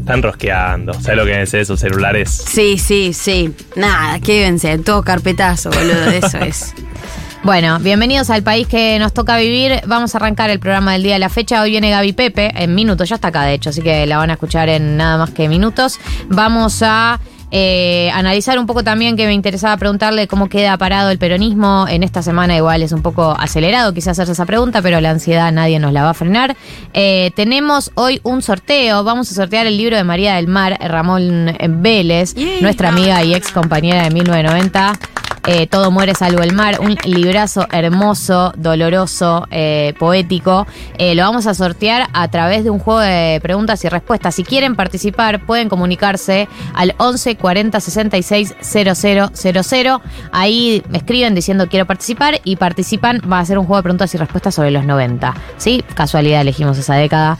Están rosqueando. ¿Sabes lo que es esos celulares? Sí, sí, sí. Nada, quédense, todo carpetazo, boludo, eso es. Bueno, bienvenidos al país que nos toca vivir. Vamos a arrancar el programa del día de la fecha. Hoy viene Gaby Pepe en minutos, ya está acá de hecho, así que la van a escuchar en nada más que minutos. Vamos a eh, analizar un poco también que me interesaba preguntarle cómo queda parado el peronismo. En esta semana igual es un poco acelerado quizás hacerse esa pregunta, pero la ansiedad nadie nos la va a frenar. Eh, tenemos hoy un sorteo. Vamos a sortear el libro de María del Mar, Ramón Vélez, nuestra amiga y ex compañera de 1990. Eh, Todo muere salvo el mar, un librazo hermoso, doloroso, eh, poético. Eh, lo vamos a sortear a través de un juego de preguntas y respuestas. Si quieren participar, pueden comunicarse al 11 40 66 000. Ahí me escriben diciendo quiero participar y participan. Va a ser un juego de preguntas y respuestas sobre los 90. ¿Sí? Casualidad elegimos esa década,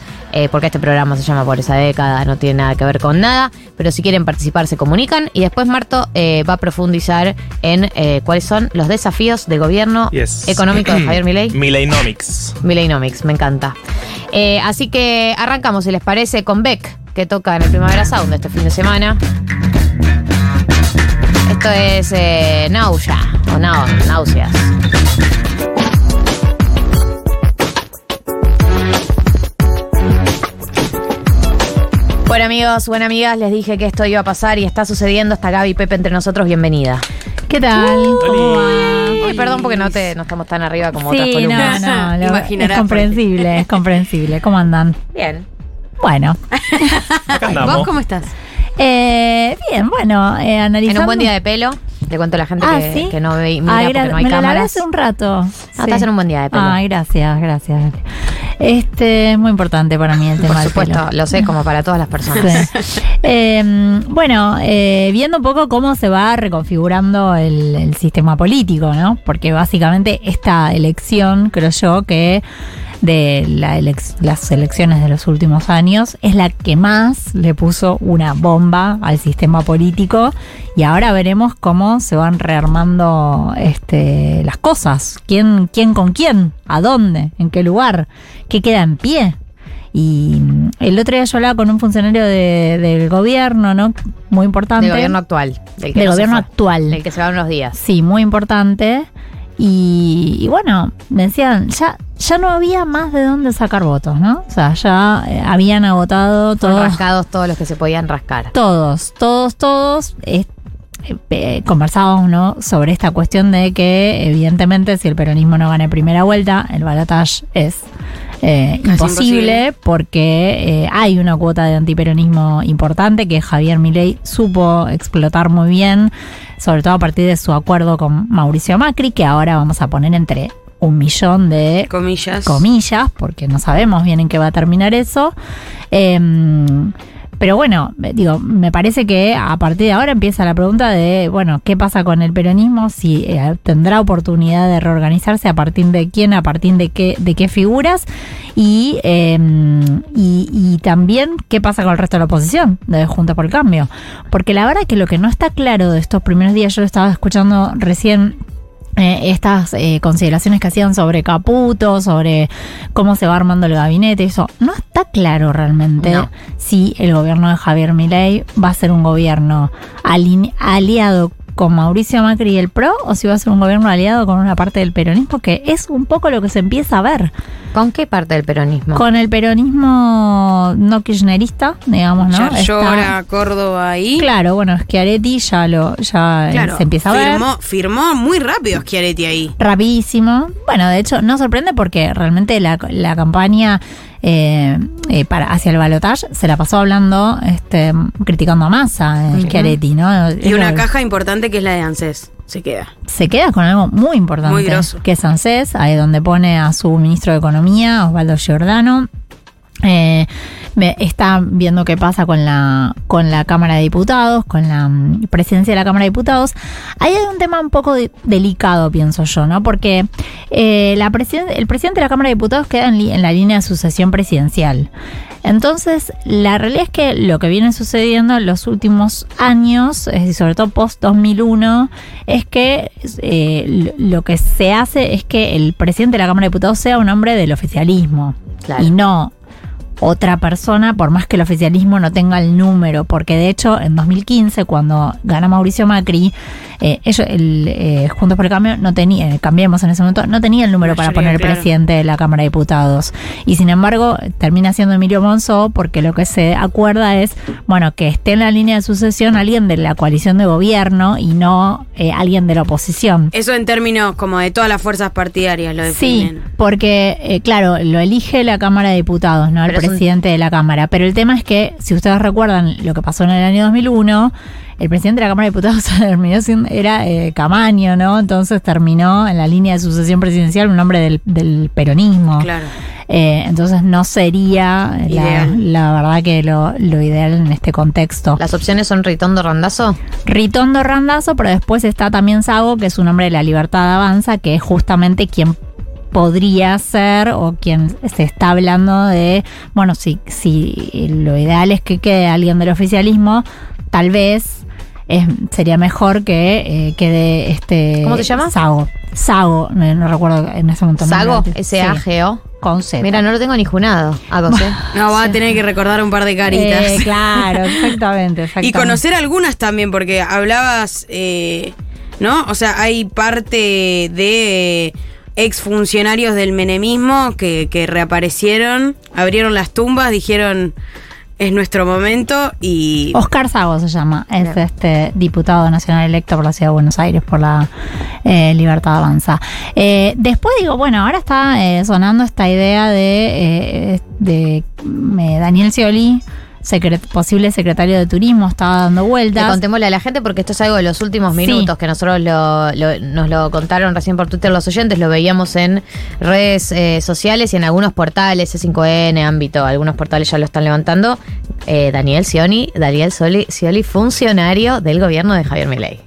porque este programa se llama por esa década, no tiene nada que ver con nada. Pero si quieren participar, se comunican. Y después Marto va a profundizar en eh, cuáles son los desafíos de gobierno Yes. económico de Javier Milei. Milleinomics. Milleinomics, me encanta. Eh, así que arrancamos, si les parece, con Beck, que toca en el Primavera Sound este fin de semana. Esto es eh, Nausea, o nau- Náuseas. Bueno amigos, buenas amigas, les dije que esto iba a pasar y está sucediendo. Está Gaby Pepe entre nosotros, bienvenida. ¿Qué tal? ¿Cómo va? Ay, perdón porque no, te, no estamos tan arriba como otras Sí, no, columnas. no, lo- es Imaginarás comprensible, es comprensible. ¿Cómo andan? Bien. Bueno, Acá andamos. ¿Vos cómo estás? eh, bien, bueno, eh, analizando. En un buen día de pelo, le cuento a la gente Ah, que, ¿sí? que no ve, mira Ay, porque no hay me cámaras. hace un rato. No, estás en un buen día de pelo. Ay, gracias, gracias. Este, es muy importante para mí el tema Por del supuesto, pelo. lo sé, como para todas las personas. Sí. Eh, bueno, eh, viendo un poco cómo se va reconfigurando el, el sistema político, ¿no? Porque básicamente esta elección, creo yo, que de la elec- las elecciones de los últimos años es la que más le puso una bomba al sistema político y ahora veremos cómo se van rearmando este, las cosas, quién, quién con quién, a dónde, en qué lugar, qué queda en pie. Y el otro día yo hablaba con un funcionario de- del gobierno, ¿no? Muy importante. Del gobierno actual. Del, que Del no se gobierno actual. Del que se va unos días. Sí, muy importante. Y, y bueno, me decían, ya, ya no había más de dónde sacar votos, ¿no? O sea, ya eh, habían agotado Fueron todos. rascados todos los que se podían rascar. Todos, todos, todos. eh, eh, conversábamos ¿no? sobre esta cuestión de que evidentemente si el peronismo no gana en primera vuelta, el balotaje es eh, imposible. porque eh, hay una cuota de antiperonismo importante que Javier Milei supo explotar muy bien, sobre todo a partir de su acuerdo con Mauricio Macri, que ahora vamos a poner entre un millón de Comillas. comillas, porque no sabemos bien en qué va a terminar eso. Em, pero bueno, eh, digo, me parece que a partir de ahora empieza la pregunta de, bueno, ¿qué pasa con el peronismo? Si eh, tendrá oportunidad de reorganizarse, a partir de quién, a partir de qué, de qué figuras, y, em, y, y también qué pasa con el resto de la oposición, de Junta por el Cambio. Porque la verdad que lo que no está claro de estos primeros días, yo lo estaba escuchando recién eh, estas eh, consideraciones que hacían sobre Caputo, sobre cómo se va armando el gabinete, eso no está claro realmente No. si el gobierno de Javier Milei va a ser un gobierno aliado con Mauricio Macri y el PRO o si va a ser un gobierno aliado con una parte del peronismo, que es un poco lo que se empieza a ver. ¿Con qué parte del peronismo? Con el peronismo no kirchnerista, digamos, ¿no? Ya Está- llora Córdoba ahí. Claro, bueno, Schiaretti ya lo ya eh, Claro, se empieza a ver. firmó, firmó muy rápido Schiaretti ahí. rapidísimo. Bueno, de hecho, no sorprende porque realmente la, la campaña eh, eh, para hacia el balotaje se la pasó hablando, este, criticando a Massa, eh, Schiaretti, ¿no? Y Es una lo- caja importante que es la de ANSES. Se queda. se queda con algo muy importante, Muy que es ANSES, ahí donde pone a su ministro de Economía, Osvaldo Giordano. Eh, me- está viendo qué pasa con la con la Cámara de Diputados, con la mm, presidencia de la Cámara de Diputados. Ahí hay un tema un poco de- delicado, pienso yo, ¿no? Porque eh, la presiden- el presidente de la Cámara de Diputados queda en, la línea de sucesión presidencial. Entonces, la realidad es que lo que viene sucediendo en los últimos años, es decir, sobre todo post-2001, es que eh, lo lo que se hace es que el presidente de la Cámara de Diputados sea un hombre del oficialismo Claro. y no otra persona, por más que el oficialismo no tenga el número, porque de hecho en 2015, cuando gana Mauricio Macri, eh, ellos, el, eh, Juntos por el Cambio, no tenía, eh, cambiemos en ese momento, no tenía el número para poner claro. presidente de la Cámara de Diputados. Y sin embargo, termina siendo Emilio Monzó, porque lo que se acuerda es, bueno, que esté en la línea de sucesión alguien de la coalición de gobierno y no eh, alguien de la oposición. Eso en términos como de todas las fuerzas partidarias lo Sí, definen. porque, eh, claro, lo elige la Cámara de Diputados, ¿no? El Pero presidente de la Cámara. Pero el tema es que, si ustedes recuerdan lo que pasó en el año 2001, el presidente de la Cámara de Diputados terminó siendo, era eh, Camaño, ¿no? Entonces terminó en la línea de sucesión presidencial un hombre del, del peronismo. Claro. Eh, entonces no sería la, verdad que lo, lo ideal en este contexto. ¿Las opciones son Ritondo Randazo? Ritondo Randazo, pero después está también Sago, que es un hombre de la libertad avanza, que es justamente quien podría ser o quien se está hablando de, bueno, si, si lo ideal es que quede alguien del oficialismo, tal vez es- sería mejor que eh, quede este... ¿Cómo se llama? Sago. Sago, no, no recuerdo en ese momento. ¿Sago? Sí, S-A-G-O. con Z. Mira, no lo tengo ni junado. Ah, con C. No, va a tener que recordar un par de caritas. Eh, claro, exactamente, exactamente. Y conocer algunas también, porque hablabas, eh, ¿no? O sea, hay parte de exfuncionarios del menemismo que, que reaparecieron, abrieron las tumbas, dijeron, es nuestro momento y... Oscar Sago se llama, es este diputado nacional electo por la Ciudad de Buenos Aires por la eh, Libertad Avanza. Eh, después digo, bueno, ahora está eh, sonando esta idea de, eh, de eh, Daniel Scioli, secret- posible secretario de Turismo, estaba dando Le vueltas. contémosle a la gente porque esto es algo de los últimos Sí. minutos que nosotros lo- lo- nos lo contaron recién por Twitter los oyentes, lo veíamos en redes eh, sociales y en algunos portales, C5N, ámbito, algunos portales ya lo están levantando. Eh, Daniel Scioli, Daniel Scioli, Scioli, funcionario del gobierno de Javier Milei.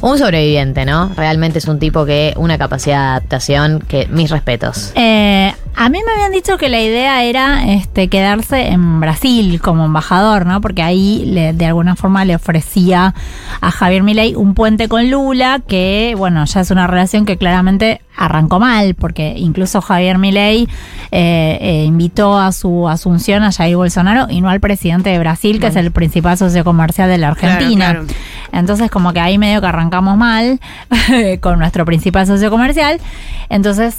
Un sobreviviente, ¿no? Realmente es un tipo que una capacidad de adaptación que mis respetos. Eh, a mí me habían dicho que la idea era este, quedarse en Brasil como embajador, ¿no? Porque ahí le- de alguna forma le ofrecía a Javier Milei un puente con Lula, que bueno, ya es una relación que claramente arrancó mal, porque incluso Javier Milei eh, eh, invitó a su asunción a Jair Bolsonaro y no al presidente de Brasil, que es el principal socio comercial de la Argentina. claro. Entonces, como que ahí medio que arrancamos mal con nuestro principal socio comercial. Entonces,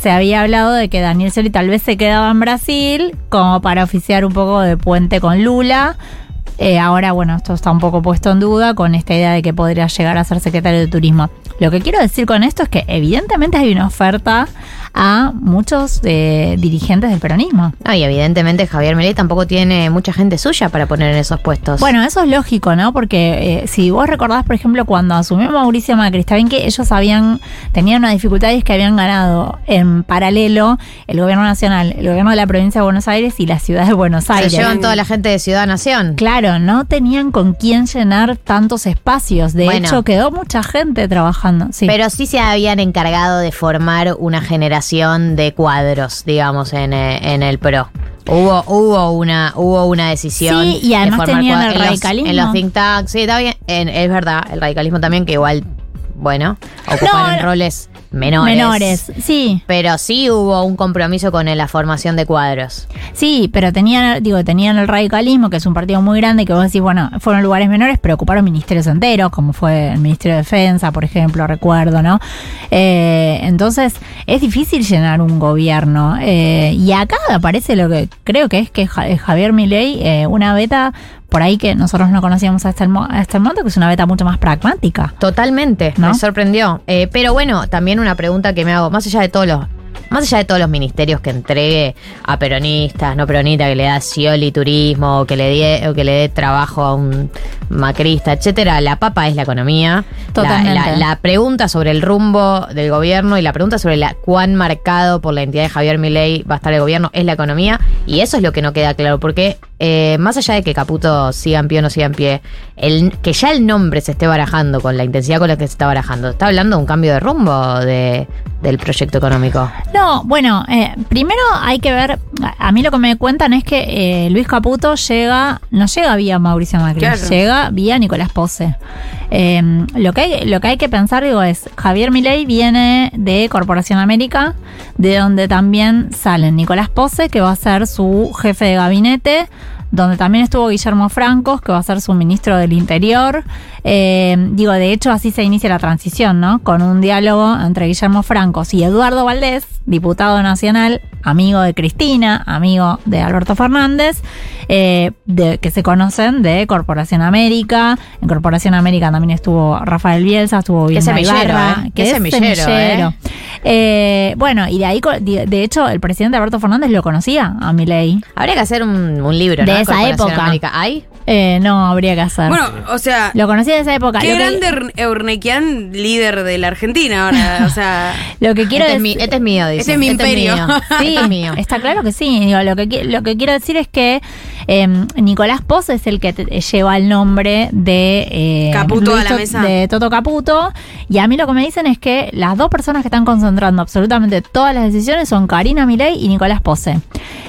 se había hablado de que Daniel Scioli tal vez se quedaba en Brasil como para oficiar un poco de puente con Lula. Eh, ahora, bueno, esto está un poco puesto en duda con esta idea de que podría llegar a ser secretario de turismo. Lo que quiero decir con esto es que evidentemente hay una oferta a muchos eh, dirigentes del peronismo. No, y evidentemente Javier Milei tampoco tiene mucha gente suya para poner en esos puestos. Bueno, eso es lógico, ¿no? Porque eh, si vos recordás, por ejemplo, cuando asumió Mauricio Macri, está bien que ellos habían, tenían una dificultad y es que habían ganado en paralelo el gobierno nacional, el gobierno de la provincia de Buenos Aires y la ciudad de Buenos se Aires. llevan toda la gente de Ciudad Nación. Claro, no tenían con quién llenar tantos espacios. De Bueno. hecho, quedó mucha gente trabajando. Sí. Pero sí se habían encargado de formar una generación de cuadros, digamos, en, eh, en el PRO. Hubo, hubo una, hubo una decisión. Sí, y además de formar tenían el en los-. En los think tanks, sí, está bien. en- es verdad, el radicalismo también, que igual, bueno, ocuparon No, roles menores. Menores, sí. Pero sí hubo un compromiso con la formación de cuadros. Sí, pero tenían, digo, tenían el radicalismo, que es un partido muy grande, que vos decís, bueno, fueron lugares menores, pero ocuparon ministerios enteros, como fue el Ministerio de Defensa, por ejemplo, recuerdo, ¿no? Eh, entonces, es difícil llenar un gobierno. Eh, y acá aparece lo que creo que es que Ja- Javier Milei, eh, una beta por ahí que nosotros no conocíamos hasta el, mo- hasta el momento, que es una beta mucho más pragmática. Totalmente, ¿No? me sorprendió. Eh, pero bueno, también una pregunta que me hago, más allá de todos los. Más allá de todos los ministerios que entregue a peronistas, no peronistas, que le da Scioli turismo, o que le dé, o que le dé trabajo a un macrista, etcétera, la papa es la economía. La- Totalmente. La, la pregunta sobre el rumbo del gobierno y la pregunta sobre la cuán marcado por la entidad de Javier Milei va a estar el gobierno es la economía. Y eso es lo que no queda claro, porque eh, más allá de que Caputo siga en pie o no siga en pie, el, que ya el nombre se esté barajando con la intensidad con la que se está barajando, está hablando de un cambio de rumbo de, del proyecto económico. No, bueno, eh, primero hay que ver, a mí lo que me cuentan es que eh, Luis Caputo llega, no llega vía Mauricio Macri, Claro. llega vía Nicolás Pose. Eh, lo, que hay, lo que hay que pensar, digo, es, Javier Milei viene de Corporación América, de donde también salen Nicolás Pose, que va a ser su jefe de gabinete, donde también estuvo Guillermo Francos, que va a ser su ministro del Interior. Eh, digo, de hecho, así se inicia la transición, ¿no? Con un diálogo entre Guillermo Francos y Eduardo Valdés, diputado nacional, amigo de Cristina, amigo de Alberto Fernández, eh, de- que se conocen de Corporación América. En Corporación América también estuvo Rafael Bielsa, estuvo Qué Vilma semillero, Ibarra, ¿eh? que Qué es semillero, semillero. Eh, bueno, y de ahí, de hecho, el presidente Alberto Fernández lo conocía a Milei. Habría que hacer un, un libro, ¿no? De esa época. América. ¿Hay? Eh, no, habría que hacer. Bueno, o sea, lo conocí de esa época. qué Lo que- grande Eur- Eurnequian, líder de la Argentina ahora. O sea, Lo que quiero este, es mi, este es mío, dice. Este es mi imperio. mío. Sí, Este es mío. está claro que sí. Digo, lo, que, lo que quiero decir es que eh, Nicolás Pose es el que te- lleva el nombre de eh, Caputo a la mesa. de Toto Caputo. Y a mí lo que me dicen es que las dos personas que están concentrando absolutamente todas las decisiones son Karina Milei y Nicolás Pose.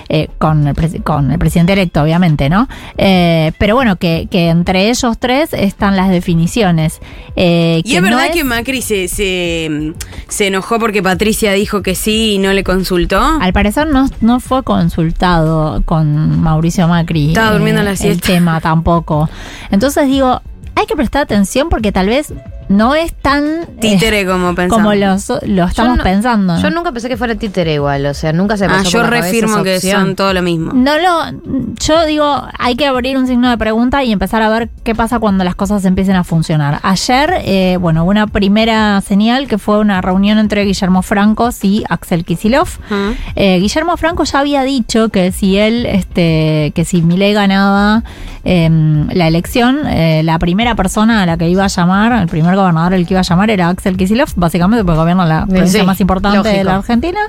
Eh, con, el presi- con el presidente electo, obviamente, ¿no? Eh, pero bueno, que, que entre ellos tres están las definiciones. Eh, y que es no verdad que Macri se, se, se enojó porque Patricia dijo que sí y no le consultó. Al parecer no, no fue consultado con Mauricio Macri. Estaba durmiendo la el siesta. tema tampoco. Entonces digo, hay que prestar atención porque tal vez no es tan eh, Títere como pensamos. como lo estamos Yo no- pensando. Yo nunca pensé que fuera títere igual, o sea, nunca se pasó Ah, por yo la cabeza refirmo esa que son todo lo mismo. No lo, yo digo, hay que abrir un signo de pregunta y empezar a ver qué pasa cuando las cosas empiecen a funcionar. Ayer, eh, bueno, una primera señal que fue una reunión entre Guillermo Francos y Axel Kisilov. Ujú. Eh, Guillermo Franco ya había dicho que si él, este, que si Milei ganaba em, la elección, eh, la primera persona a la que iba a llamar, el primer gobernador al que iba a llamar era Axel Kicillof, básicamente porque gobierna la provincia Sí, más importante de la Argentina,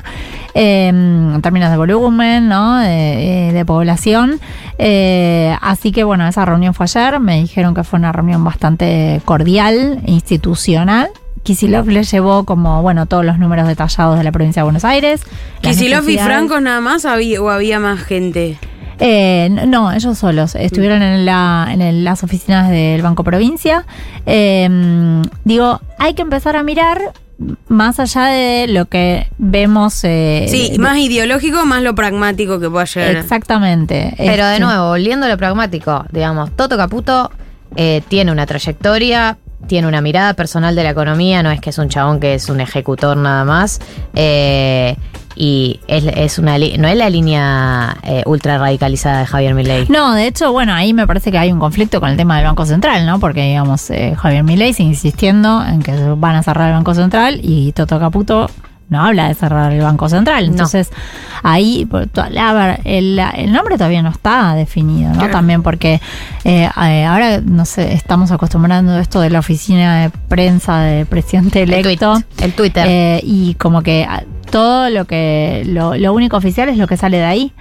em, en términos de volumen, ¿no? de, de población. Eh, así que bueno, esa reunión fue ayer, me dijeron que fue una reunión bastante cordial, institucional. Kisilov le llevó como, bueno, todos los números detallados de la provincia de Buenos Aires. Kisilov y necesidades. Franco nada más había, o había más gente. Eh, no, ellos solos. Estuvieron en, la, en el- las oficinas del Banco Provincia. Eh, digo, hay que empezar a mirar más allá de lo que vemos. eh, Sí, de- más ideológico, más lo pragmático que pueda llegar. Exactamente. Pero de Este, nuevo, volviendo a lo pragmático, digamos, Toto Caputo eh, tiene una trayectoria, tiene una mirada personal de la economía, no es que es un chabón que es un ejecutor nada más. eh, y es, es una no es la línea eh, ultra radicalizada de Javier Milei. No, de hecho, bueno, ahí me parece que hay un conflicto con el tema del Banco Central, ¿no? Porque, digamos, eh, Javier Milei sigue insistiendo en que van a cerrar el Banco Central y Toto Caputo no habla de cerrar el Banco Central. No. Entonces, ahí, a ver, el, el nombre todavía no está definido, ¿no? Claro. También porque eh, ahora, no sé, estamos acostumbrando esto de la oficina de prensa del presidente El, electo. tweet, el Twitter. Eh, y como que ah, todo lo que lo, lo único oficial es lo que sale de ahí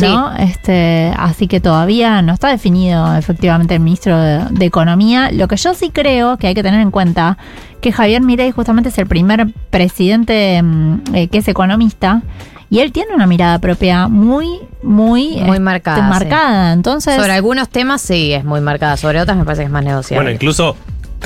¿no? este así que todavía no está definido efectivamente el ministro de, de economía lo que yo sí creo que hay que tener en cuenta que Javier Milei justamente es el primer presidente mm, eh, que es economista y él tiene una mirada propia muy muy Muy eh, marcada, marcada entonces sobre algunos temas sí es muy marcada, sobre otras me parece que es más negociable. Bueno, incluso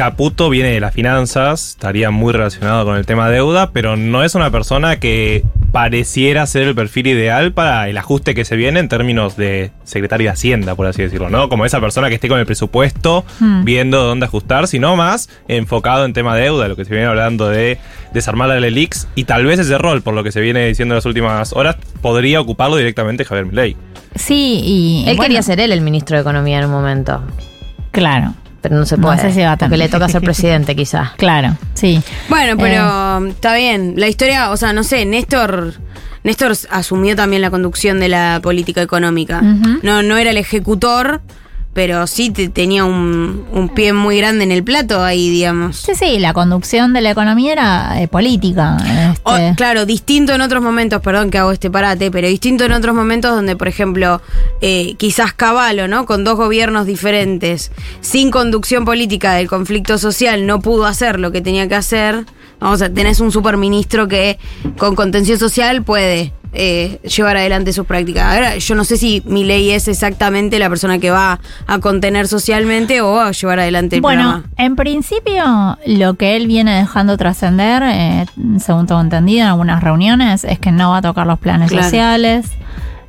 Caputo viene de las finanzas, estaría muy relacionado con el tema deuda, pero no es una persona que pareciera ser el perfil ideal para el ajuste que se viene en términos de secretario de Hacienda, por así decirlo, ¿no? Como esa persona que esté con el presupuesto Hmm. viendo dónde ajustar, sino más enfocado en tema deuda, lo que se viene hablando de desarmar la LELIX, y tal vez ese rol, por lo que se viene diciendo en las últimas horas, podría ocuparlo directamente Javier Milei. Sí, y. Él bueno, quería ser él el ministro de Economía en un momento, Claro, pero no se No puede. sé si va a porque tener. le toca ser presidente quizás. claro, sí. Bueno, pero Eh. está bien. La historia, o sea, no sé, Néstor. Néstor asumió también la conducción de la política económica. No, no era el ejecutor, pero sí te- tenía un, un pie muy grande en el plato ahí, digamos. Sí, sí, la conducción de la economía era eh, política. O- este. claro, distinto en otros momentos, perdón que hago este parate, pero distinto en otros momentos donde, por ejemplo, eh, quizás Caballo, ¿no? Con dos gobiernos diferentes, sin conducción política del conflicto social, no pudo hacer lo que tenía que hacer. Vamos a tenés un superministro que con contención social puede eh, llevar adelante sus prácticas. Ahora, yo no sé si mi ley es exactamente la persona que va a contener socialmente o a llevar adelante el Bueno, programa. en principio lo que él viene dejando trascender, eh, según tengo entendido en algunas reuniones, es que no va a tocar los planes Claro. sociales.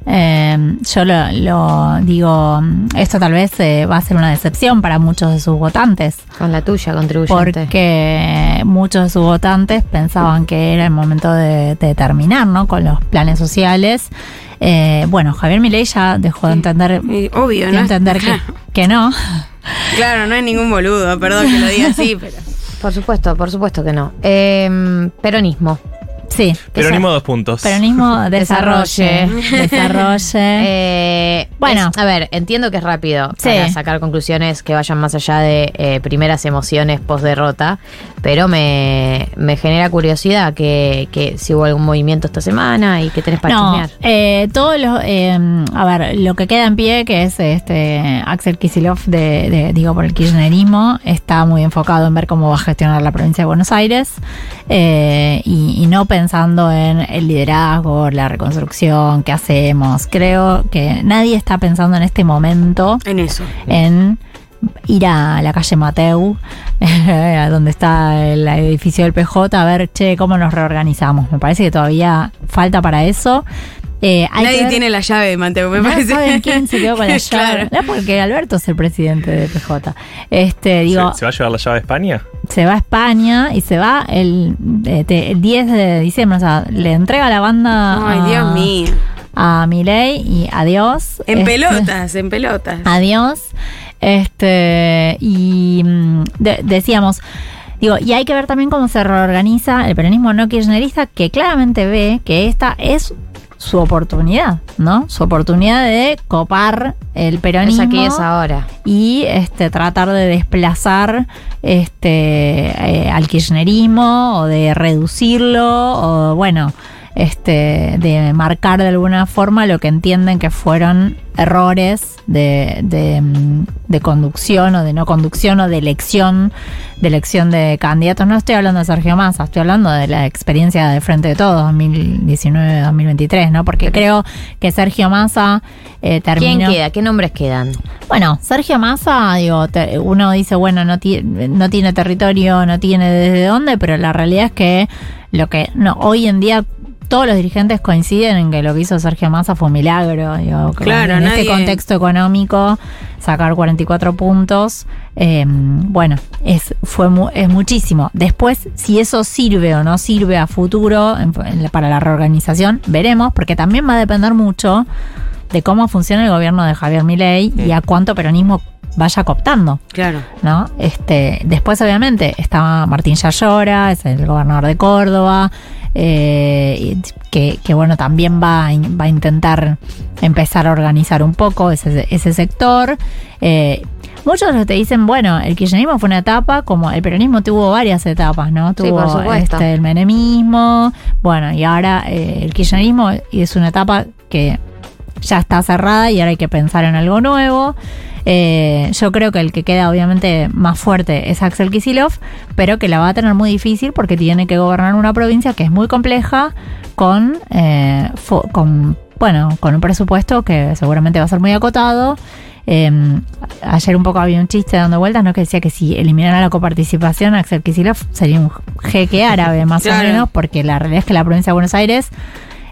Eh, yo lo, lo digo, esto tal vez eh, va a ser una decepción para muchos de sus votantes, Con la tuya, contribuyente. porque muchos de sus votantes pensaban que era el momento de, de terminar ¿no? con los planes sociales. Eh, bueno, Javier Milei ya dejó de entender, Y obvio, de ¿no? entender que, que no. Claro, no es ningún boludo, perdón que lo diga así, pero. Por supuesto, por supuesto que no. Eh, peronismo. Sí. Peronismo dos puntos. Peronismo desarrolle. Desarrolle. Desarrolle. Eh, Bueno. es- a ver, entiendo que es rápido Sí. para sacar conclusiones que vayan más allá de eh, primeras emociones post derrota, pero me, me genera curiosidad que, que si hubo algún movimiento esta semana y que tenés para no, eh, todo lo, eh, a ver, lo que queda en pie, que es este Axel Kisilov de, de- digo, por el kirchnerismo, está muy enfocado en ver cómo va a gestionar la provincia de Buenos Aires eh, y, y no pensando en el liderazgo, la reconstrucción, qué hacemos. Creo que nadie está pensando en este momento En eso. en ir a la calle Mateu, a donde está el edificio del PJ, a ver, che, cómo nos reorganizamos. Me parece que todavía falta para eso. Eh, hay que Nadie ver- tiene la llave, Mateo, me no parece. saben quién se quedó con la llave. Claro. No, porque Alberto es el presidente de PJ. Este, digo, ¿Se, se va a llevar la llave a España? se va a España y se va el, te- el 10 de diciembre. O sea, le entrega la banda Ay, a, Dios mío. a Milei y adiós. En Este, pelotas, en pelotas. Adiós. Este, y mm, de- decíamos, digo, y hay que ver también cómo se reorganiza el peronismo no kirchnerista, que claramente ve que esta es su oportunidad, ¿no? Su oportunidad de copar el Es peronismo aquí, es ahora. y este tratar de desplazar este eh, al kirchnerismo o de reducirlo o bueno este de marcar de alguna forma lo que entienden que fueron errores de, de, de conducción o de no conducción o de elección de elección de candidatos no estoy hablando de Sergio Massa estoy hablando de la experiencia de Frente de Todos 2019-2023 no porque creo que Sergio Massa eh, terminó ¿Quién queda? ¿Qué nombres quedan? bueno, Sergio Massa, digo, te- uno dice, bueno, no, ti- no tiene territorio, no tiene desde dónde, pero la realidad es que lo que no, hoy en día todos los dirigentes coinciden en que lo que hizo Sergio Massa fue un milagro. Digo, Claro, en nadie- este contexto económico, sacar 44 puntos, eh, bueno, es, fue mu- es muchísimo. Después, si eso sirve o no sirve a futuro en- en- para la reorganización, veremos, porque también va a depender mucho de cómo funciona el gobierno de Javier Milei y a cuánto peronismo vaya cooptando. Claro. ¿no? Este, después, obviamente, está Martín Yayora, es el gobernador de Córdoba, eh, que, que, bueno, también va, a in- va a intentar empezar a organizar un poco ese, ese sector. Eh, muchos te dicen, bueno, el kirchnerismo fue una etapa, como el peronismo tuvo varias etapas, ¿no? Tuvo este, el menemismo, bueno, y ahora eh, el kirchnerismo es una etapa que ya está cerrada y ahora hay que pensar en algo nuevo. Eh, yo creo que el que queda obviamente más fuerte es Axel Kisilov, pero que la va a tener muy difícil porque tiene que gobernar una provincia que es muy compleja con, eh, con bueno, con un presupuesto que seguramente va a ser muy acotado eh, ayer un poco había un chiste dando vueltas, ¿no? Que decía que si eliminara la coparticipación, Axel Kicillof sería un jeque árabe, más Claro. o menos, porque la realidad es que la provincia de Buenos Aires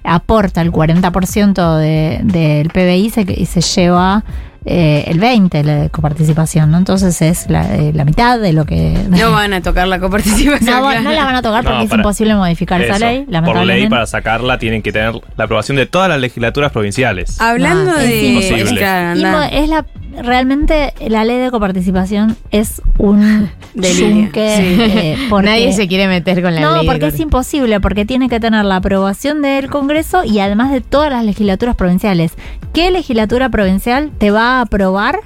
aporta el 40% de- del PBI y se, y se lleva eh, el 20% de coparticipación, ¿no? Entonces es la, eh, la mitad de lo que... No van a tocar la coparticipación. No, claro. no la van a tocar porque No, es imposible modificar esa ley, Por ley, para sacarla, tienen que tener la aprobación de todas las legislaturas provinciales. Hablando No, es de. claro, mo- es la realmente la ley de coparticipación es un Delirio, yunque, sí. eh, Nadie se quiere meter con la no, ley. de porque es imposible, porque tiene que tener la aprobación del Congreso y además de todas las legislaturas provinciales. ¿Qué legislatura provincial te va a aprobar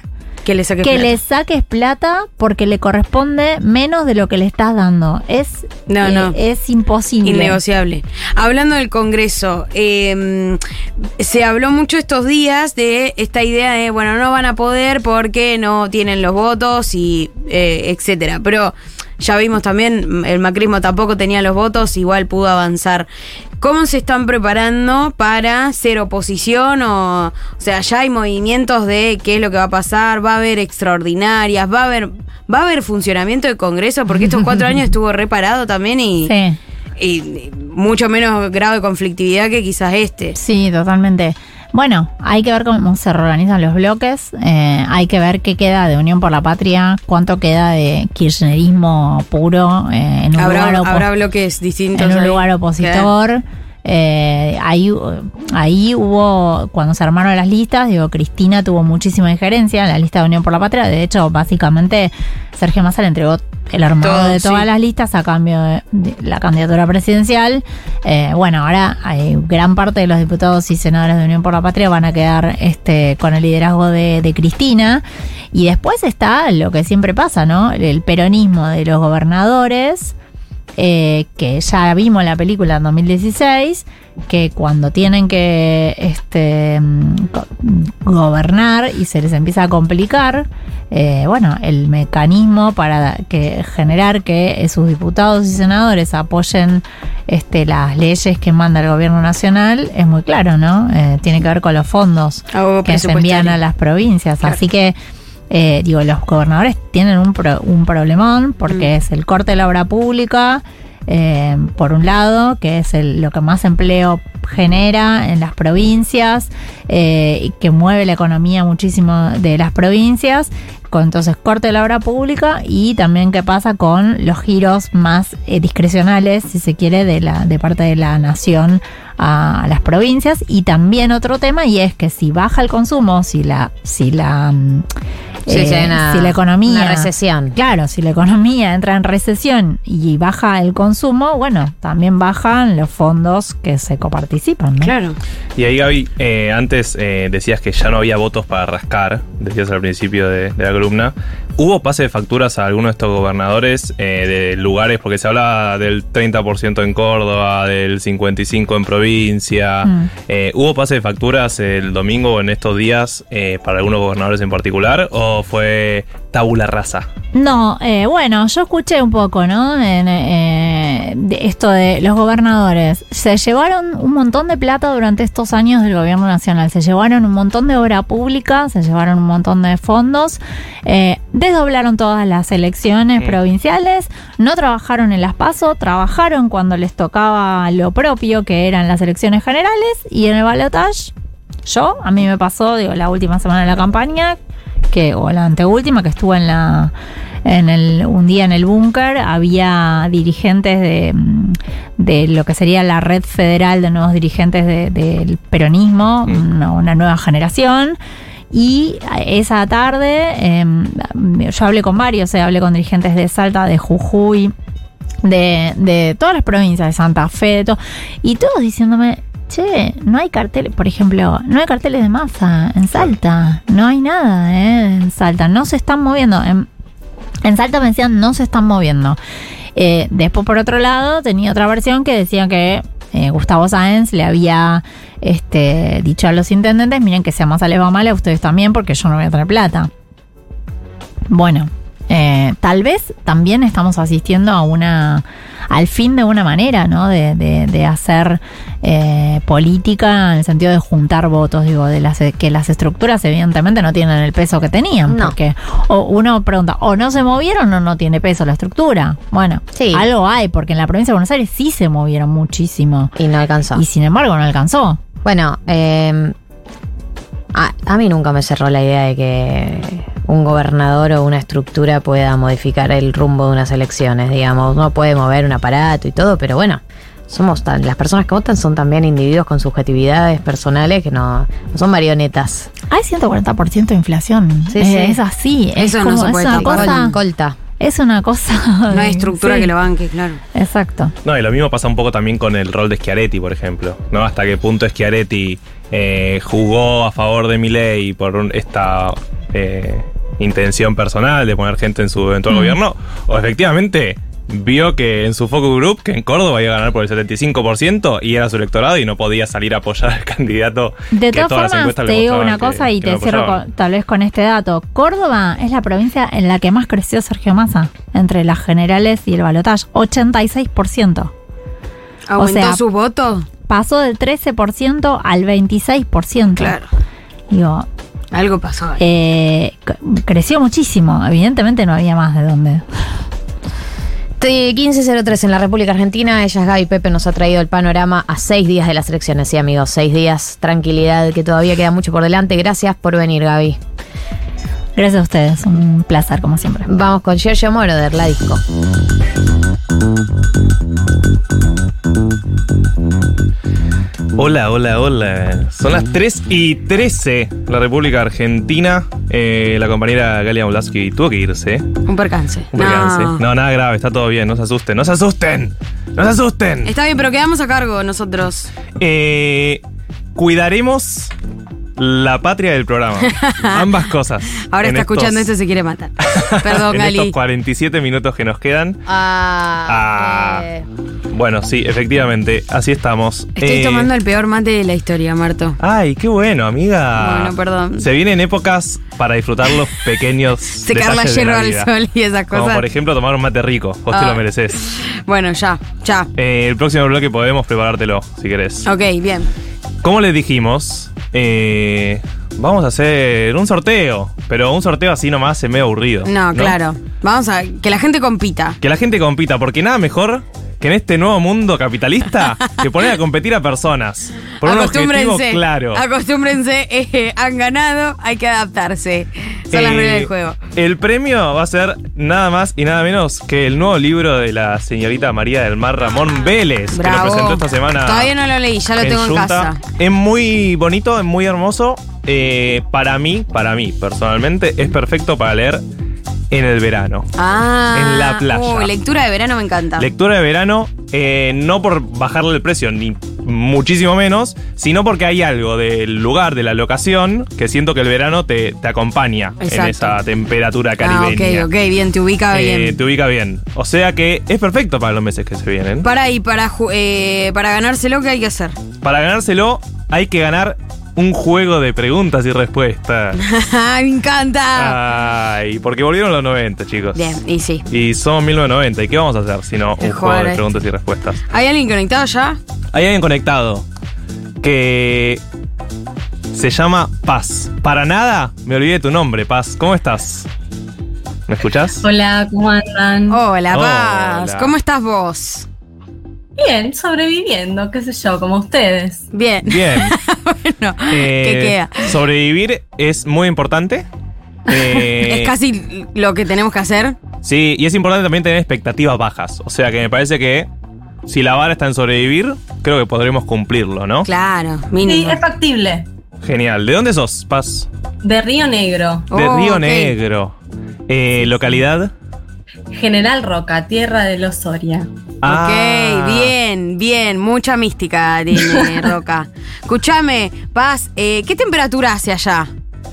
que le saque que plata. le saques plata porque le corresponde menos de lo que le estás dando? Es, No, eh, no. es imposible. Innegociable. Hablando del Congreso, eh, se habló mucho estos días de esta idea de, bueno, no van a poder porque no tienen los votos y eh, etcétera. Pero ya vimos también, el macrismo tampoco tenía los votos, igual pudo avanzar. ¿Cómo se están preparando para ser oposición? O, o sea, ya hay movimientos de qué es lo que va a pasar, va a haber extraordinarias, va a haber, va a haber funcionamiento del Congreso, porque estos cuatro años estuvo reparado también y Sí. y mucho menos grado de conflictividad que quizás este. Sí, totalmente. Bueno, hay que ver cómo se reorganizan los bloques, eh, hay que ver qué queda de Unión por la Patria, cuánto queda de kirchnerismo puro eh, en un Habrá, lugar habrá bloques distintos. en un ahí. lugar opositor. Eh, ahí, ahí hubo, cuando se armaron las listas, digo, Cristina tuvo muchísima injerencia en la lista de Unión por la Patria. De hecho, básicamente, Sergio Massa le entregó el armado Todo, de todas sí. las listas a cambio de, de la candidatura presidencial. Eh, bueno, ahora hay gran parte de los diputados y senadores de Unión por la Patria van a quedar este, con el liderazgo de, de Cristina. Y después está lo que siempre pasa, ¿no? El peronismo de los gobernadores eh, que ya vimos en la película en 2016, que cuando tienen que este, mm, go- gobernar y se les empieza a complicar, eh, bueno, el mecanismo para que generar que sus diputados y senadores apoyen este, las leyes que manda el gobierno nacional es muy claro, ¿no? Eh, tiene que ver con los fondos Algo que se envían a las provincias. Claro. Así que, eh, digo, los gobernadores tienen un, pro- un problemón porque Mm. es el corte de la obra pública, eh, por un lado, que es el- lo que más empleo genera en las provincias eh, y que mueve la economía muchísimo de las provincias. Con, entonces, corte de la obra pública y también qué pasa con los giros más eh, discrecionales, si se quiere, de, la, de parte de la nación a, a las provincias. Y también otro tema, y es que si baja el consumo, si la, si la, mm, Sí, eh, sí, hay una- si la economía. una recesión. Claro, si la economía entra en recesión y baja el consumo, bueno, también bajan los fondos que se coparticipan, ¿no? Claro. Y ahí, Gaby, eh, antes eh, decías que ya no había votos para rascar, decías al principio de, de la columna. ¿Hubo pase de facturas a algunos de estos gobernadores eh, de lugares? Porque se habla del 30% en Córdoba, del 55% en provincia. Mm. Eh, ¿Hubo pase de facturas el domingo o en estos días eh, para algunos gobernadores en particular? ¿O fue tabula rasa? No, bueno, yo escuché un poco, ¿no? En, de esto de los gobernadores. Se llevaron un montón de plata durante estos años del gobierno nacional. Se llevaron un montón de obra pública, se llevaron un montón de fondos, eh, desdoblaron todas las elecciones Mm. provinciales, no trabajaron en las PASO, trabajaron cuando les tocaba lo propio, que eran las elecciones generales, y en el balotage yo, a mí me pasó, digo, la última semana de la campaña, que, o la anteúltima, que estuve en la en el, un día en el búnker, había dirigentes de, mm, de lo que sería la red federal de nuevos dirigentes de- del peronismo, una, una nueva generación. Y esa tarde em, yo hablé con varios, eh, hablé con dirigentes de Salta, de Jujuy, de, de todas las provincias, de Santa Fe, de todo, y todos diciéndome, che, no hay carteles, por ejemplo, no hay carteles de masa en Salta, no hay nada eh, en Salta, no se están moviendo. En, en Salta me decían, no se están moviendo. Eh, después, por otro lado, tenía otra versión que decía que eh, Gustavo Sáenz le había este, dicho a los intendentes, miren que si a Massa les va mal, a ustedes también, porque yo no voy a traer plata. Bueno, eh, tal vez también estamos asistiendo a una al fin de una manera, ¿no? De, de- de hacer eh, política en el sentido de juntar votos, digo, de las que las estructuras evidentemente no tienen el peso que tenían, No. porque o uno pregunta, o no se movieron o no tiene peso la estructura. Bueno, Sí. algo hay, porque en la provincia de Buenos Aires sí se movieron muchísimo Y no alcanzó. y sin embargo no alcanzó. Bueno, eh, a, a mí nunca me cerró la idea de que un gobernador o una estructura pueda modificar el rumbo de unas elecciones, digamos. Uno puede mover un aparato y todo, pero bueno, somos tan, las personas que votan son también individuos con subjetividades personales que no, no son marionetas. Hay 140% de inflación. Sí, Eh, sí. Es así. es Eso no como- se es puede una cosa. Colta. Es una cosa. No hay estructura sí, que lo banque, claro. Exacto. No, y lo mismo pasa un poco también con el rol de Schiaretti, por ejemplo. ¿No? Hasta qué punto Schiaretti eh, jugó a favor de Milei por un- esta eh, intención personal de poner gente en su eventual gobierno. O efectivamente vio que en su focus group, que en Córdoba iba a ganar por el 75% y era su electorado y no podía salir a apoyar al candidato. De que todas formas, te digo una cosa que- y que te cierro con- tal vez con este dato. Córdoba es la provincia en la que más creció Sergio Massa entre las generales y el balotaje, 86%. ¿Aumentó sea, su voto? Pasó del 13% al 26%. Claro. Digo, Algo pasó ahí. eh, creció muchísimo. Evidentemente no había más de dónde. T- 1503 en la República Argentina. Ella es Gaby Pepe, nos ha traído el panorama a seis días de las elecciones. Sí, amigos, seis días. Tranquilidad, que todavía queda mucho por delante. Gracias por venir, Gaby. Gracias a ustedes, un placer como siempre. Vamos con Giorgio Moroder, la disco. Hola, hola, hola. Son las 3 y 13. La República Argentina. Eh, la compañera Galia Molaski tuvo que irse. Un percance. Un percance. No. nada grave, está todo bien, no se asusten, no se asusten, no se asusten. Está bien, pero quedamos a cargo nosotros. Eh, cuidaremos la patria del programa. Ambas cosas. Ahora está estos- escuchando esto y se quiere matar. Perdón, en estos 47 minutos que nos quedan. Ah, Ah. eh, Bueno, sí, efectivamente, así estamos. Estoy Eh, tomando el peor mate de la historia, Marto. Ay, qué bueno, amiga. Bueno, perdón. Se vienen épocas para disfrutar los pequeños. Secar la hierba al sol y esas Como cosas. por ejemplo tomar un mate rico. Vos te Ah. lo mereces. Bueno, ya, ya. Eh, el próximo bloque podemos preparártelo, si querés. Ok, bien. Como les dijimos, eh, vamos a hacer un sorteo. Pero un sorteo así nomás es medio aburrido. No, claro. Vamos a que la gente compita. Que la gente compita, porque nada mejor que en este nuevo mundo capitalista que poner a competir a personas. Por un objetivo claro. Acostúmbrense, eh, han ganado, hay que adaptarse. Son las Eh, reglas del juego. El premio va a ser nada más y nada menos que el nuevo libro de la señorita María del Mar Ramón Vélez, que lo presentó esta semana. Todavía no lo leí, ya lo tengo en casa. Es muy bonito, es muy hermoso. Eh, para mí, para mí personalmente, es perfecto para leer en el verano. Ah. En la playa. Uy, lectura de verano me encanta. Lectura de verano, eh, no por bajarle el precio, ni muchísimo menos, sino porque hay algo del lugar, de la locación, que siento que el verano te, te acompaña Exacto. en esa temperatura ah, caribeña. ok, ok, bien, te ubica Eh, bien. te ubica bien. O sea que es perfecto para los meses que se vienen. Para y para, eh, para ganárselo, ¿qué hay que hacer? Para ganárselo, hay que ganar un juego de preguntas y respuestas. me encanta. Ay, porque volvieron los 90, chicos. Bien, y sí. Y somos 1990. ¿Y qué vamos a hacer si no un juego de preguntas y respuestas? ¿Hay alguien conectado ya? Hay alguien conectado que se llama Paz. Para nada me olvidé tu nombre, Paz. ¿Cómo estás? ¿Me escuchás? Hola, ¿cómo andan? Hola, Paz. Hola. ¿Cómo estás vos? Bien, sobreviviendo, qué sé yo, como ustedes. Bien. Bien. bueno, Eh, ¿qué queda? Sobrevivir es muy importante. Eh, es casi lo que tenemos que hacer. Sí, y es importante también tener expectativas bajas. O sea que me parece que si la vara está en sobrevivir, creo que podremos cumplirlo, ¿no? Claro, Sí, mínimo. es factible. Genial. ¿De dónde sos, Paz? De Río Negro, De Oh, Río. Negro. Eh, ¿Localidad? General Roca, tierra de los Soria. Ah. Ok, bien, bien. Mucha mística tiene Roca. Escúchame, Paz, eh, ¿qué temperatura hace allá?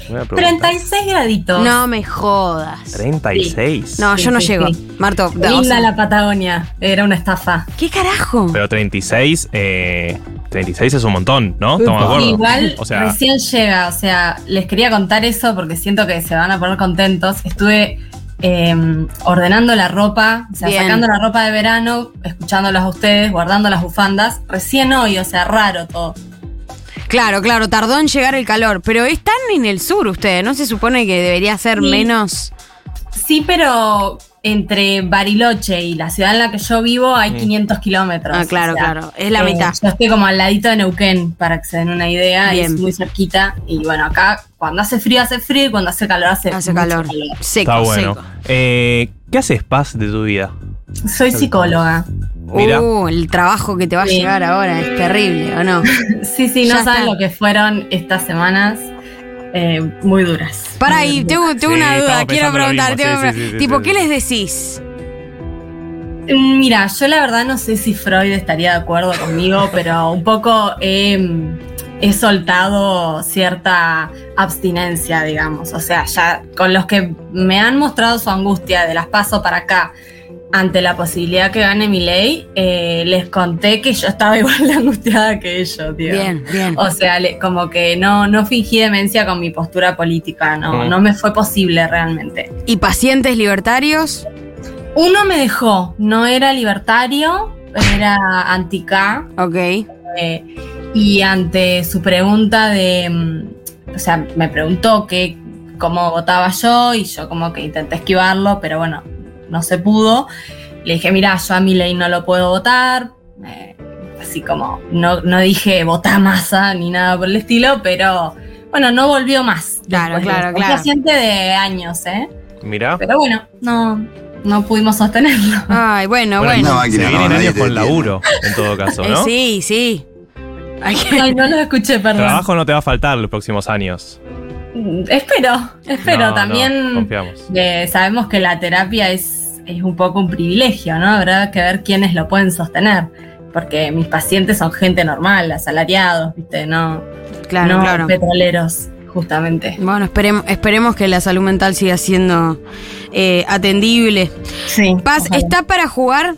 Buena pregunta. 36 graditos. No me jodas. 36. No, Sí, yo no sí, llego. sí. Marto, o Linda sea, la Patagonia, era una estafa. ¿qué carajo? Pero 36, eh, 36 es un montón, ¿no? Estamos de acuerdo. Igual O sea, recién llega, o sea, les quería contar eso porque siento que se van a poner contentos. Estuve eh, ordenando la ropa, o sea, Bien. sacando la ropa de verano, escuchándolas a ustedes, guardando las bufandas. Recién hoy, o sea, raro todo. Claro, claro, tardó en llegar el calor, pero están en el sur ustedes, ¿no se supone que debería ser Sí. menos? Sí, pero entre Bariloche y la ciudad en la que yo vivo hay 500 kilómetros. Ah, claro, o sea, claro, es la eh, mitad. Yo estoy como al ladito de Neuquén, para que se den una idea, Bien. es muy cerquita. Y bueno, acá cuando hace frío hace frío y cuando hace calor hace, Hace mucho calor. Seco, Está bueno. seco. Eh, ¿Qué haces paz de tu vida? Soy psicóloga. Mira. Uh, el trabajo que te va a Sí. llegar ahora es terrible, ¿o no? Sí, sí, no Ya saben está. lo que fueron estas semanas eh, muy duras. Para ahí, tengo, tengo Sí, una duda, quiero pensando lo preguntar. mismo, tengo sí, sí, tipo, sí, ¿qué sí. les decís? Mm, Mira, yo la verdad no sé si Freud estaría de acuerdo conmigo, pero un poco he, he soltado cierta abstinencia, digamos. O sea, ya con los que me han mostrado su angustia de las paso para acá ante la posibilidad que gane mi ley, les conté que yo estaba igual de angustiada que ellos, tío. Bien, bien. O sea, le- como que no, no fingí demencia con mi postura política, no, Mm. no me fue posible realmente. ¿Y pacientes libertarios? Uno me dejó, no era libertario, era anti-K. Ok. eh, y ante su pregunta de. mm, O sea, me preguntó que cómo votaba yo y yo como que intenté esquivarlo, pero bueno, no se pudo. Le dije, mira, yo a mi ley no lo puedo votar. eh, así como, no, no dije votá masa ni nada por el estilo, pero bueno, no volvió más. Claro, después de claro, claro. Paciente de años, ¿eh? Mira. Pero bueno, no, no pudimos sostenerlo. Ay, bueno, Bueno, bueno. Máquina, se no, vienen nadie años con laburo, en todo caso, Eh, ¿no? sí, sí. Ay, no lo escuché, perdón. Trabajo no te va a faltar los próximos años. Espero, espero. No, no, También confiamos. eh, sabemos que la terapia es, es un poco un privilegio, ¿no? Habrá que ver quiénes lo pueden sostener. Porque mis pacientes son gente normal, asalariados, ¿viste? No, Claro, no claro. petroleros, justamente. Bueno, esperemos, esperemos que la salud mental siga siendo eh, atendible. Sí. Paz, ojalá. ¿está para jugar?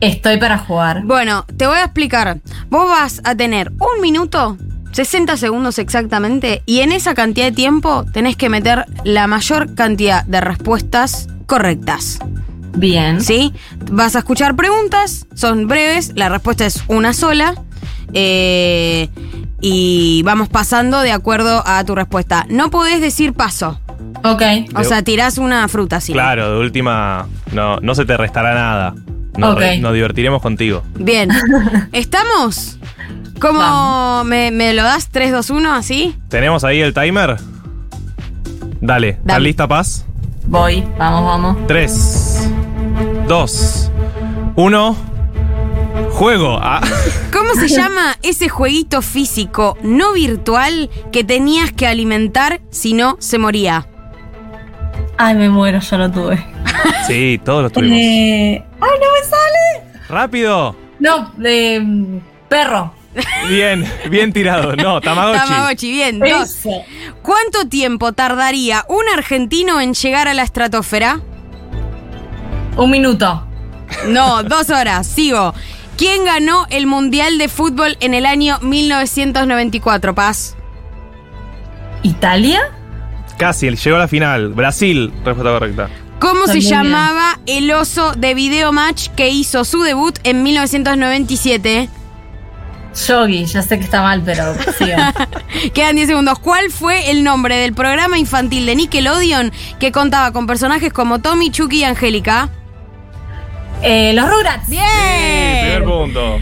Estoy para jugar. Bueno, te voy a explicar. Vos vas a tener un minuto, 60 segundos exactamente, y en esa cantidad de tiempo tenés que meter la mayor cantidad de respuestas correctas. Bien. ¿Sí? Vas a escuchar preguntas, son breves, la respuesta es una sola. eh, y vamos pasando de acuerdo a tu respuesta. No podés decir paso. Ok. O sea, tirás una fruta así. Claro, de última, no, no se te restará nada. Nos, Ok. re- nos divertiremos contigo. Bien. ¿Estamos? ¿Cómo me, me lo das? 3, 2, 1, así? ¿Tenemos ahí el timer? Dale, ¿estás Dale. lista, Paz? Voy, vamos, vamos. 3, 2, 1. Juego. Ah, ¿Cómo se llama ese jueguito físico no virtual que tenías que alimentar si no se moría? Ay, me muero, yo lo tuve. sí, todos los tuvimos. Eh, ay, no me sale. Rápido. No, de mm, perro. Bien, bien tirado. No, Tamagotchi. Tamagotchi, bien. Dos. ¿Cuánto tiempo tardaría un argentino en llegar a la estratosfera? Un minuto. No, dos horas. Sigo. ¿Quién ganó el Mundial de Fútbol en el año 1994, Paz? ¿Italia? Casi, llegó a la final. Brasil, respuesta correcta. ¿Cómo Está se bien. llamaba el oso de Video Match que hizo su debut en 1997? Yogi, ya sé que está mal, pero siga. Quedan 10 segundos. ¿Cuál fue el nombre del programa infantil de Nickelodeon que contaba con personajes como Tommy, Chucky y Angélica? Eh, los Rugrats. ¡Bien! Primer punto.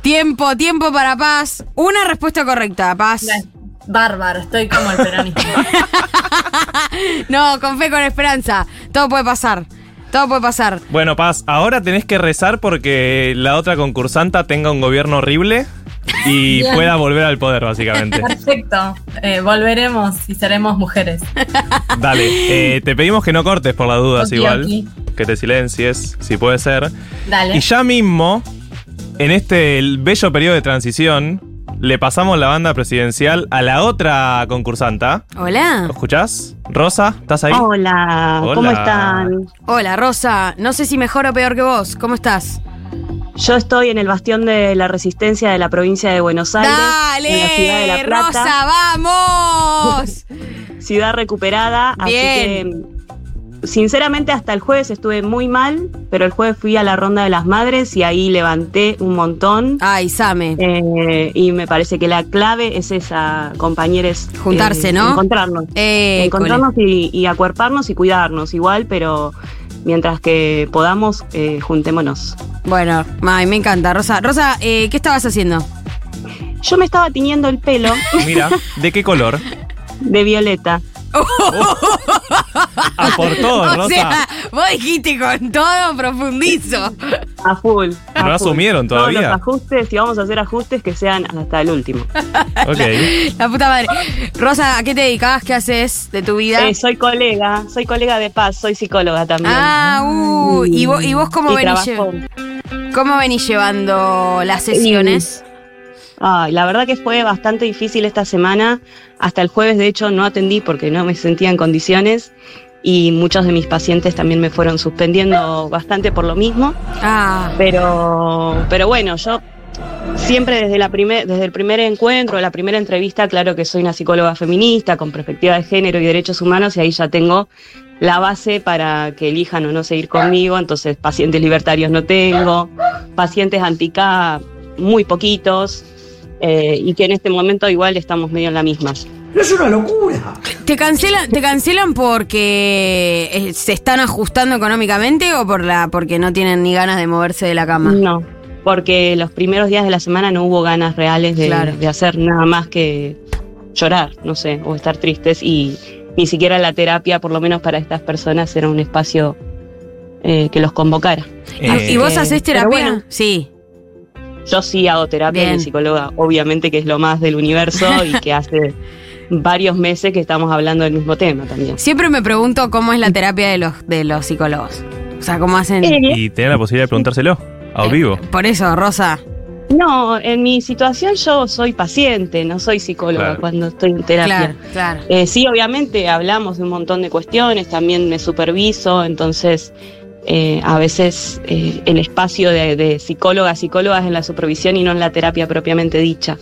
Tiempo, tiempo para Paz. Una respuesta correcta, Paz. Bárbaro, estoy como el peronismo. No, con fe, con esperanza. Todo puede pasar. Todo puede pasar. Bueno, Paz, ahora tenés que rezar porque la otra concursanta tenga un gobierno horrible y Bien. pueda volver al poder, básicamente. Perfecto. Eh, volveremos y seremos mujeres. Dale, eh, te pedimos que no cortes por las dudas igual. Que te silencies, si puede ser. Dale. Y ya mismo, en este el bello periodo de transición, le pasamos la banda presidencial a la otra concursanta. Hola. ¿Lo escuchás? Rosa, ¿estás ahí? Hola, Hola. ¿cómo están? Hola, Rosa. No sé si mejor o peor que vos. ¿Cómo estás? Yo estoy en el bastión de la resistencia de la provincia de Buenos Aires, en la ciudad de La ¡Dale, Plata, Rosa, vamos! ciudad recuperada, Bien. así que sinceramente hasta el jueves estuve muy mal, pero el jueves fui a la ronda de las madres y ahí levanté un montón. Ay, Same. Eh, y me parece que la clave es esa, compañeros. Juntarse, eh, ¿no? Encontrarnos. Eh, encontrarnos y, y acuerparnos y cuidarnos igual, pero mientras que podamos, eh, juntémonos. Bueno, ay, me encanta. Rosa, Rosa, eh, ¿qué estabas haciendo? Yo me estaba tiñendo el pelo Mira, ¿de qué color? de violeta. Ah, por todo, o Rosa. sea, vos dijiste con todo profundizo. A full. a No full. asumieron Todos todavía. los ajustes, si vamos a hacer ajustes, que sean hasta el último. Ok. La puta madre. Rosa, ¿a qué te dedicabas? ¿Qué haces de tu vida? Eh, soy colega, soy colega de paz, soy psicóloga también. Ah, uh, ¿y vos, y vos cómo, Y venís, trabajo- cómo venís llevando las sesiones? Ay, la verdad que fue bastante difícil esta semana. Hasta el jueves, de hecho, no atendí porque no me sentía en condiciones. Y muchos de mis pacientes también me fueron suspendiendo bastante por lo mismo. Ah, Pero, pero bueno, yo siempre desde, la primer, desde el primer encuentro, la primera entrevista, claro que soy una psicóloga feminista con perspectiva de género y derechos humanos y ahí ya tengo la base para que elijan o no seguir conmigo. Entonces, pacientes libertarios no tengo, pacientes anti-K muy poquitos eh, y que en este momento igual estamos medio en la misma. ¿te cancelan, te cancelan porque eh, se están ajustando económicamente o por la porque no tienen ni ganas de moverse de la cama? No, porque los primeros días de la semana no hubo ganas reales de, Claro. de hacer nada más que llorar, no sé, o estar tristes y ni siquiera la terapia, por lo menos para estas personas, era un espacio eh, que los convocara. Eh, ¿Y vos haces terapia? bueno. Sí. Yo sí hago terapia, Bien. mi psicóloga, obviamente que es lo más del universo y que hace varios meses que estamos hablando del mismo tema también. Siempre me pregunto cómo es la terapia de los, de los psicólogos. O sea, cómo hacen. Eh, Y tener la posibilidad de preguntárselo a vivo. Por eso, Rosa. No, en mi situación yo soy paciente, no soy psicóloga Claro. cuando estoy en terapia. Claro, claro. Eh, sí, obviamente hablamos de un montón de cuestiones, también me superviso, entonces eh, a veces eh, el espacio de, de psicólogas, psicólogas en la supervisión y no en la terapia propiamente dicha.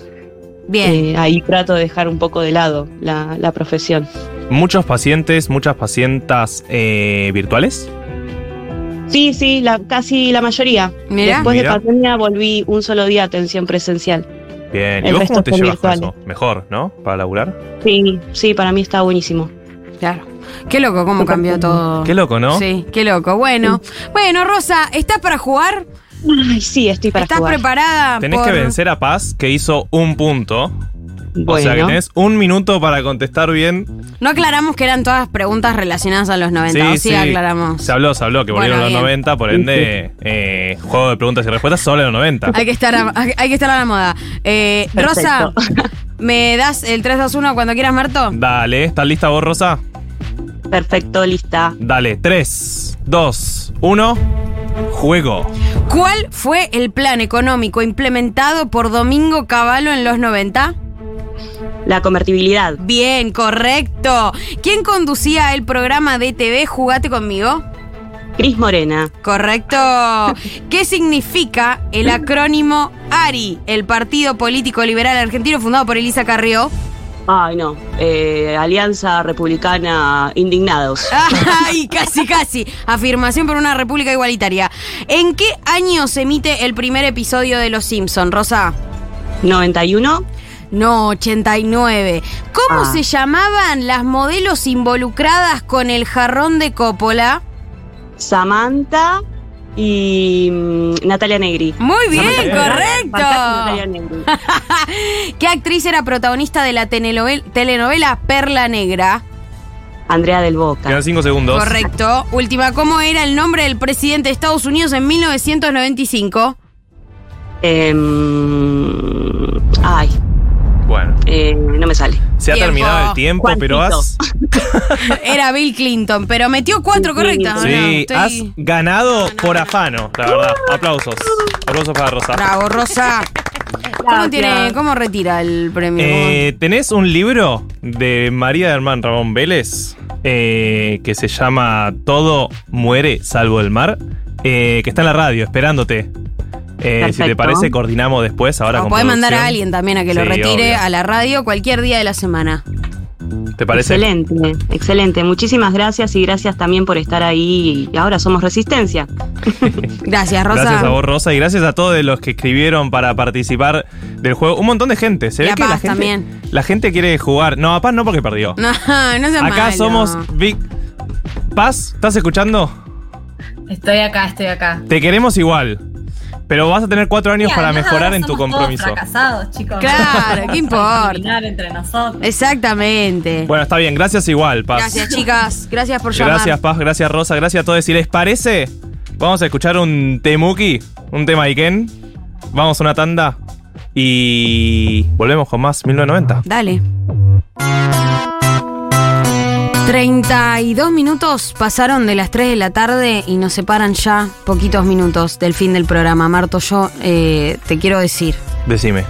Bien. Eh, ahí trato de dejar un poco de lado la, la profesión. Muchos pacientes, muchas pacientas eh, virtuales. Sí, sí, la, casi la mayoría. Mira. Después Mira. de pandemia volví un solo día a atención presencial. Bien. ¿Y El vos cómo resto te llevas con eso? virtuales. Mejor, ¿no? Para laburar. Sí, sí, para mí está buenísimo. Claro. Qué loco cómo cambió todo. Qué loco, ¿no? Sí, qué loco. Bueno, bueno, Rosa, ¿estás para jugar? Ay, sí, estoy para ¿Estás jugar. preparada? Tenés por- que vencer a Paz, que hizo un punto. Bueno, O sea que tenés un minuto para contestar bien. No aclaramos que eran todas preguntas relacionadas a los 90. o sí, aclaramos. Se habló, se habló, que Bueno, volvieron los bien. 90, por ende, eh, juego de preguntas y respuestas solo en los 90. Hay que estar a, hay hay que estar a la moda. Eh, Rosa, ¿me das el 3-2-1 cuando quieras, Marto? Dale, ¿estás lista vos, Rosa? Perfecto, lista. Dale, 3, 2, 1, juego. ¿Cuál fue el plan económico implementado por Domingo Cavallo en los 90? La convertibilidad. Bien, correcto. ¿Quién conducía el programa de TV Jugate conmigo? Cris Morena. Correcto. ¿Qué significa el acrónimo ARI, el Partido Político Liberal Argentino fundado por Elisa Carrió? Ay, no. Eh, Alianza Republicana Indignados. Ay, casi, casi. Afirmación por una república igualitaria. ¿En qué año se emite el primer episodio de Los Simpson, Rosa? 91. No, 89. ¿Cómo Ah. se llamaban las modelos involucradas con el jarrón de Coppola? Samantha y mm, Natalia Negri. Muy bien, correcto. Natalia Negri. ¿Qué actriz era protagonista de la telenovel- telenovela Perla Negra? Andrea del Boca. Quedan 5 segundos. Correcto. Última, ¿cómo era el nombre del presidente de Estados Unidos en 1995? Em, ay, Bueno, eh, no me sale. se ha Tiempo. terminado el tiempo, Juancito. pero has, Era Bill Clinton, pero metió cuatro Sí, correctas. sí, Estoy- has ganado por afano, la verdad. Aplausos. Aplausos para Rosa. Bravo, Rosa. ¿Cómo, tiene, ¿Cómo retira el premio? Eh, tenés un libro de María Hermán Ramón Vélez eh, que se llama Todo muere salvo el mar, eh, que está en la radio esperándote. Eh, si te parece, coordinamos después ahora o podés mandar a alguien también a que lo Sí, retire obvio. a la radio cualquier día de la semana. ¿Te parece? Excelente, excelente. Muchísimas gracias y gracias también por estar ahí. Y ahora somos Resistencia. Gracias, Rosa. Gracias a vos, Rosa, y gracias a todos los que escribieron para participar del juego. Un montón de gente. Se Y ve a que la gente, también. la gente quiere jugar. No, a Paz no porque perdió. No, no seas Acá malo. somos Big. Paz, ¿estás escuchando? Estoy acá, estoy acá. Te queremos igual. Pero vas a tener cuatro años para mejorar en tu somos todos compromiso. fracasados, chicos. Claro, ¿qué importa? Terminar entre nosotros. Exactamente. Bueno, está bien, gracias igual, Paz. Gracias, chicas. Gracias por llamar. Gracias, Paz, gracias, Rosa, gracias a todos. Si les parece, vamos a escuchar un Temuki, un tema Iken. Vamos a una tanda y volvemos con más 1990. Dale. 32 minutos pasaron de las 3 de la tarde y nos separan ya poquitos minutos del fin del programa. Marto, yo eh, te quiero decir, Decime.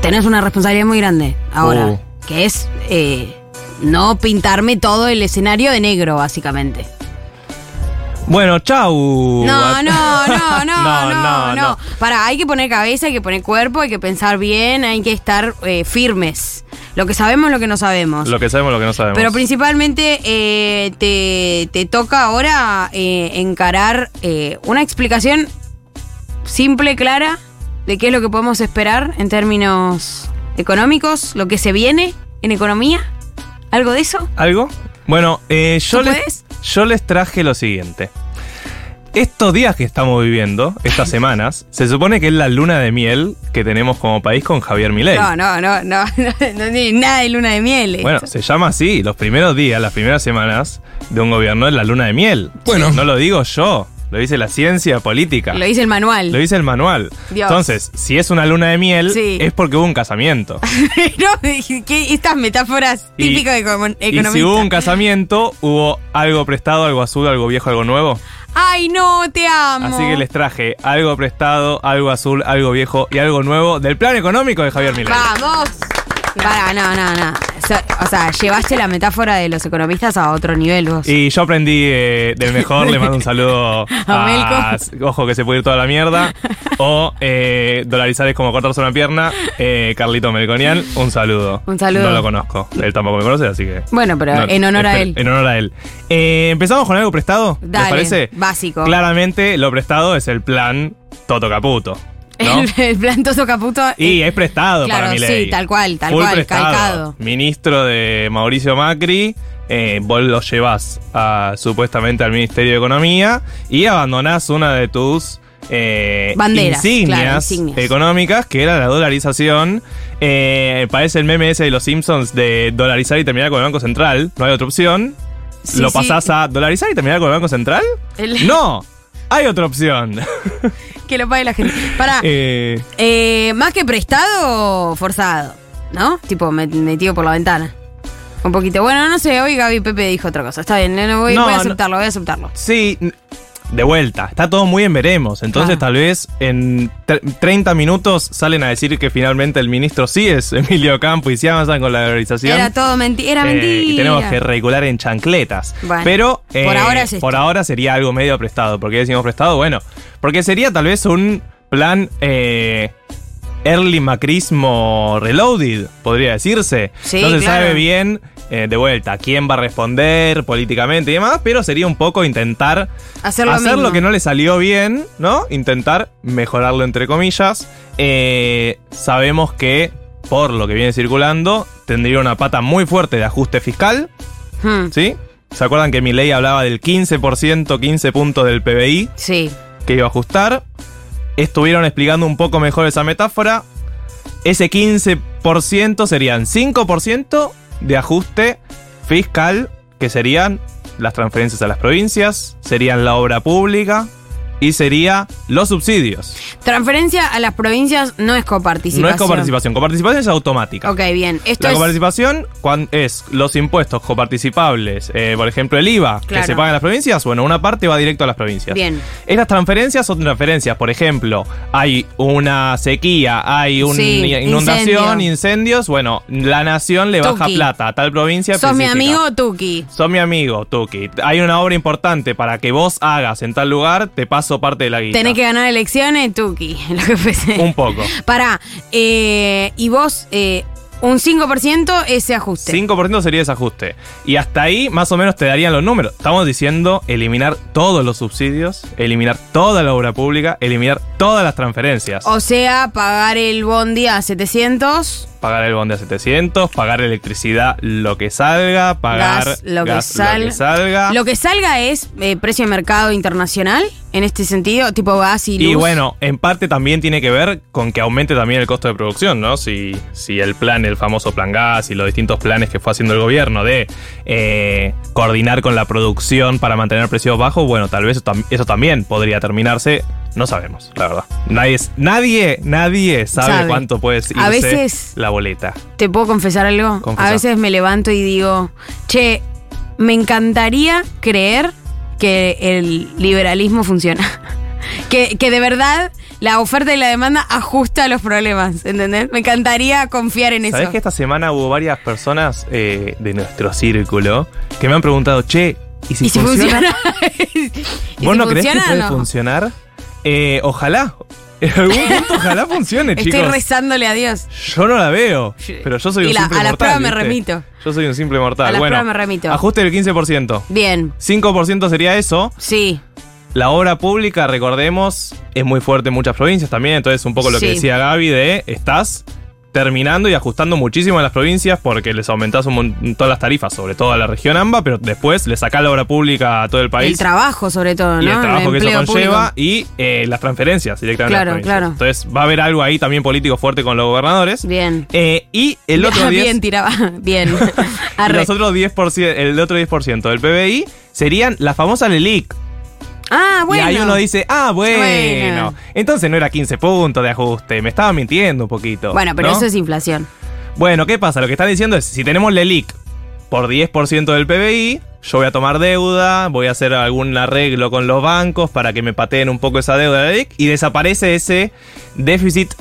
tenés una responsabilidad muy grande ahora, Uh. que es eh, no pintarme todo el escenario de negro, básicamente. Bueno, chau. No, no, no, no, no, no, no. Para, hay que poner cabeza, hay que poner cuerpo, hay que pensar bien, hay que estar eh, firmes. Lo que sabemos, lo que no sabemos. Lo que sabemos, lo que no sabemos. Pero principalmente eh, te, te toca ahora eh, encarar eh, una explicación simple, clara, de qué es lo que podemos esperar en términos económicos, lo que se viene en economía. ¿Algo de eso? ¿Algo? Bueno, eh, yo, ¿Tú les, puedes? yo les traje lo siguiente. Estos días que estamos viviendo, estas semanas, se supone que es la luna de miel que tenemos como país con Javier Milei. No, no, no, no, no, no tiene nada de luna de miel. esto. Bueno, se llama así. Los primeros días, las primeras semanas de un gobierno es la luna de miel. Bueno. No lo digo yo, lo dice la ciencia política. Lo dice el manual. Lo dice el manual. Dios. Entonces, si es una luna de miel, Sí. es porque hubo un casamiento. no, ¿qué? estas metáforas Y- típicas de econom- y si hubo un casamiento, hubo algo prestado, algo azul, algo viejo, algo nuevo. Ay, no, te amo. Así que les traje algo prestado, algo azul, algo viejo y algo nuevo del plan económico de Javier Milei. Vamos. Para, no, no, no. O sea, llevaste la metáfora de los economistas a otro nivel vos. Y yo aprendí eh, del mejor, le mando un saludo A a, Ojo que se puede ir toda la mierda. O eh, dolarizar es como cortarse una pierna. Eh, Carlito Melconian, un saludo. Un saludo. No lo conozco. Él tampoco me conoce, así que. Bueno, pero no, en honor a él. En honor a él. Eh, Empezamos con algo prestado. ¿Les Dale, parece? básico. Claramente, lo prestado es el plan Toto Caputo. ¿No? El, el plan Toso Caputo. Y es prestado claro, para mi ley. sí, tal cual, tal Full cual, prestado. calcado. Ministro de Mauricio Macri, eh, vos lo llevas a, supuestamente al Ministerio de Economía y abandonás una de tus eh, Banderas, insignias, claro, insignias. económicas, que era la dolarización. Eh, parece el meme ese de los Simpsons de dolarizar y terminar con el Banco Central. No hay otra opción. Sí, ¿Lo sí. pasás a dolarizar y terminar con el Banco Central? El- No, hay otra opción. Que lo pague la gente. Para, Eh, eh, más que prestado, forzado. ¿No? Tipo, met- metido por la ventana. Un poquito. Bueno, no sé, hoy Gaby Pepe dijo otra cosa. Está bien, no, voy, No, voy a no. aceptarlo, voy a aceptarlo. Sí, de vuelta. Está todo muy en veremos. Entonces, Claro. tal vez en tre- 30 minutos salen a decir que finalmente el ministro sí es Emilio Campo y sí avanzan con la dolarización. Era todo mentira. Era Eh, mentira. y tenemos que regular en chancletas. Bueno, Pero eh, por ahora es por ahora sería algo medio prestado. ¿Por qué decimos prestado? Bueno, porque sería tal vez un plan eh, early macrismo reloaded, podría decirse. Sí, no se claro. sabe bien eh, de vuelta quién va a responder políticamente y demás, pero sería un poco intentar Hacer lo hacer mismo. lo que no le salió bien, ¿no? Intentar mejorarlo entre comillas. Eh, sabemos que, por lo que viene circulando, tendría una pata muy fuerte de ajuste fiscal, Hmm, ¿sí? ¿Se acuerdan que mi ley hablaba del 15%, 15 puntos del PBI sí. Que iba a ajustar? Estuvieron explicando un poco mejor esa metáfora. Ese 15% serían 5% de ajuste fiscal, que serían las transferencias a las provincias, serían la obra pública y sería los subsidios. Transferencia a las provincias no es coparticipación. No es coparticipación, coparticipación es automática. Ok, bien. Esto La es. coparticipación es los impuestos coparticipables, eh, por ejemplo el IVA, Claro. que se paga en las provincias, bueno, una parte va directo a las provincias. Bien. Estas transferencias son transferencias, por ejemplo, hay una sequía, hay una Sí, inundación, incendio. incendios, bueno, la nación le baja plata a tal provincia. Sos mi amigo Tuki. Sos mi amigo, Tuki. Hay una obra importante para que vos hagas en tal lugar, te paso parte de la guita. Tenés que ganar elecciones, Tuki. Lo que fuese. Un poco. Pará, eh, y vos, eh, un 5% ese ajuste. 5% sería ese ajuste. Y hasta ahí más o menos te darían los números. Estamos diciendo eliminar todos los subsidios, eliminar toda la obra pública, eliminar todas las transferencias. O sea, pagar el bondi a 700. Pagar el bondi a 700, pagar electricidad lo que salga, pagar gas, lo, que gas, sal- lo que salga. Lo que salga es eh, precio de mercado internacional, en este sentido, tipo gas y luz. Y bueno, en parte también tiene que ver con que aumente también el costo de producción, ¿no? Si, si el plan, el famoso plan gas y los distintos planes que fue haciendo el gobierno de eh, coordinar con la producción para mantener precios bajos, bueno, tal vez eso, tam- eso también podría terminarse. No sabemos, la verdad. Nadie, nadie, nadie sabe, Sabe. cuánto puede irse A veces- la boleta. ¿Te puedo confesar algo? A veces me levanto y digo, che, me encantaría creer que el liberalismo funciona. que, que de verdad la oferta y la demanda ajusta a los problemas, ¿entendés? Me encantaría confiar en ¿Sabés eso. que esta semana hubo varias personas eh, de nuestro círculo que me han preguntado, che, ¿y si, ¿Y si funciona? funciona? ¿Y ¿Vos si no crees que funciona puede no? funcionar? Eh, ojalá. En algún punto ojalá funcione, Estoy chicos. rezándole a Dios. Yo no la veo, pero yo soy Y un la- simple a las mortal. pruebas me remito. Yo soy un simple mortal. A las bueno, pruebas me remito. ajuste del 15%. Bien, 5% sería eso. sí. La obra pública, recordemos, es muy fuerte en muchas provincias también. Entonces, un poco lo que decía Gaby de estás terminando y ajustando muchísimo a las provincias porque les aumentás un montón las tarifas, sobre todo a la región AMBA, pero después le sacás la obra pública a todo el país. El trabajo, sobre todo, ¿no? y el trabajo que eso conlleva público. y eh, las transferencias directamente Claro, a las claro. Entonces va a haber algo ahí también político fuerte con los gobernadores. Bien. Eh, y el otro 10, Bien, tiraba. Bien. y los otros 10%, el otro 10% del PBI serían la famosa LELIC. Ah, bueno. Y ahí uno dice, ah, bueno. Bueno. Entonces no era 15 puntos de ajuste, me estaba mintiendo un poquito. Bueno, pero ¿no? eso es inflación. Bueno, ¿qué pasa? Lo que están diciendo es, si tenemos LELIC por 10% del PBI, yo voy a tomar deuda, voy a hacer algún arreglo con los bancos para que me pateen un poco esa deuda de LELIC y desaparece ese déficit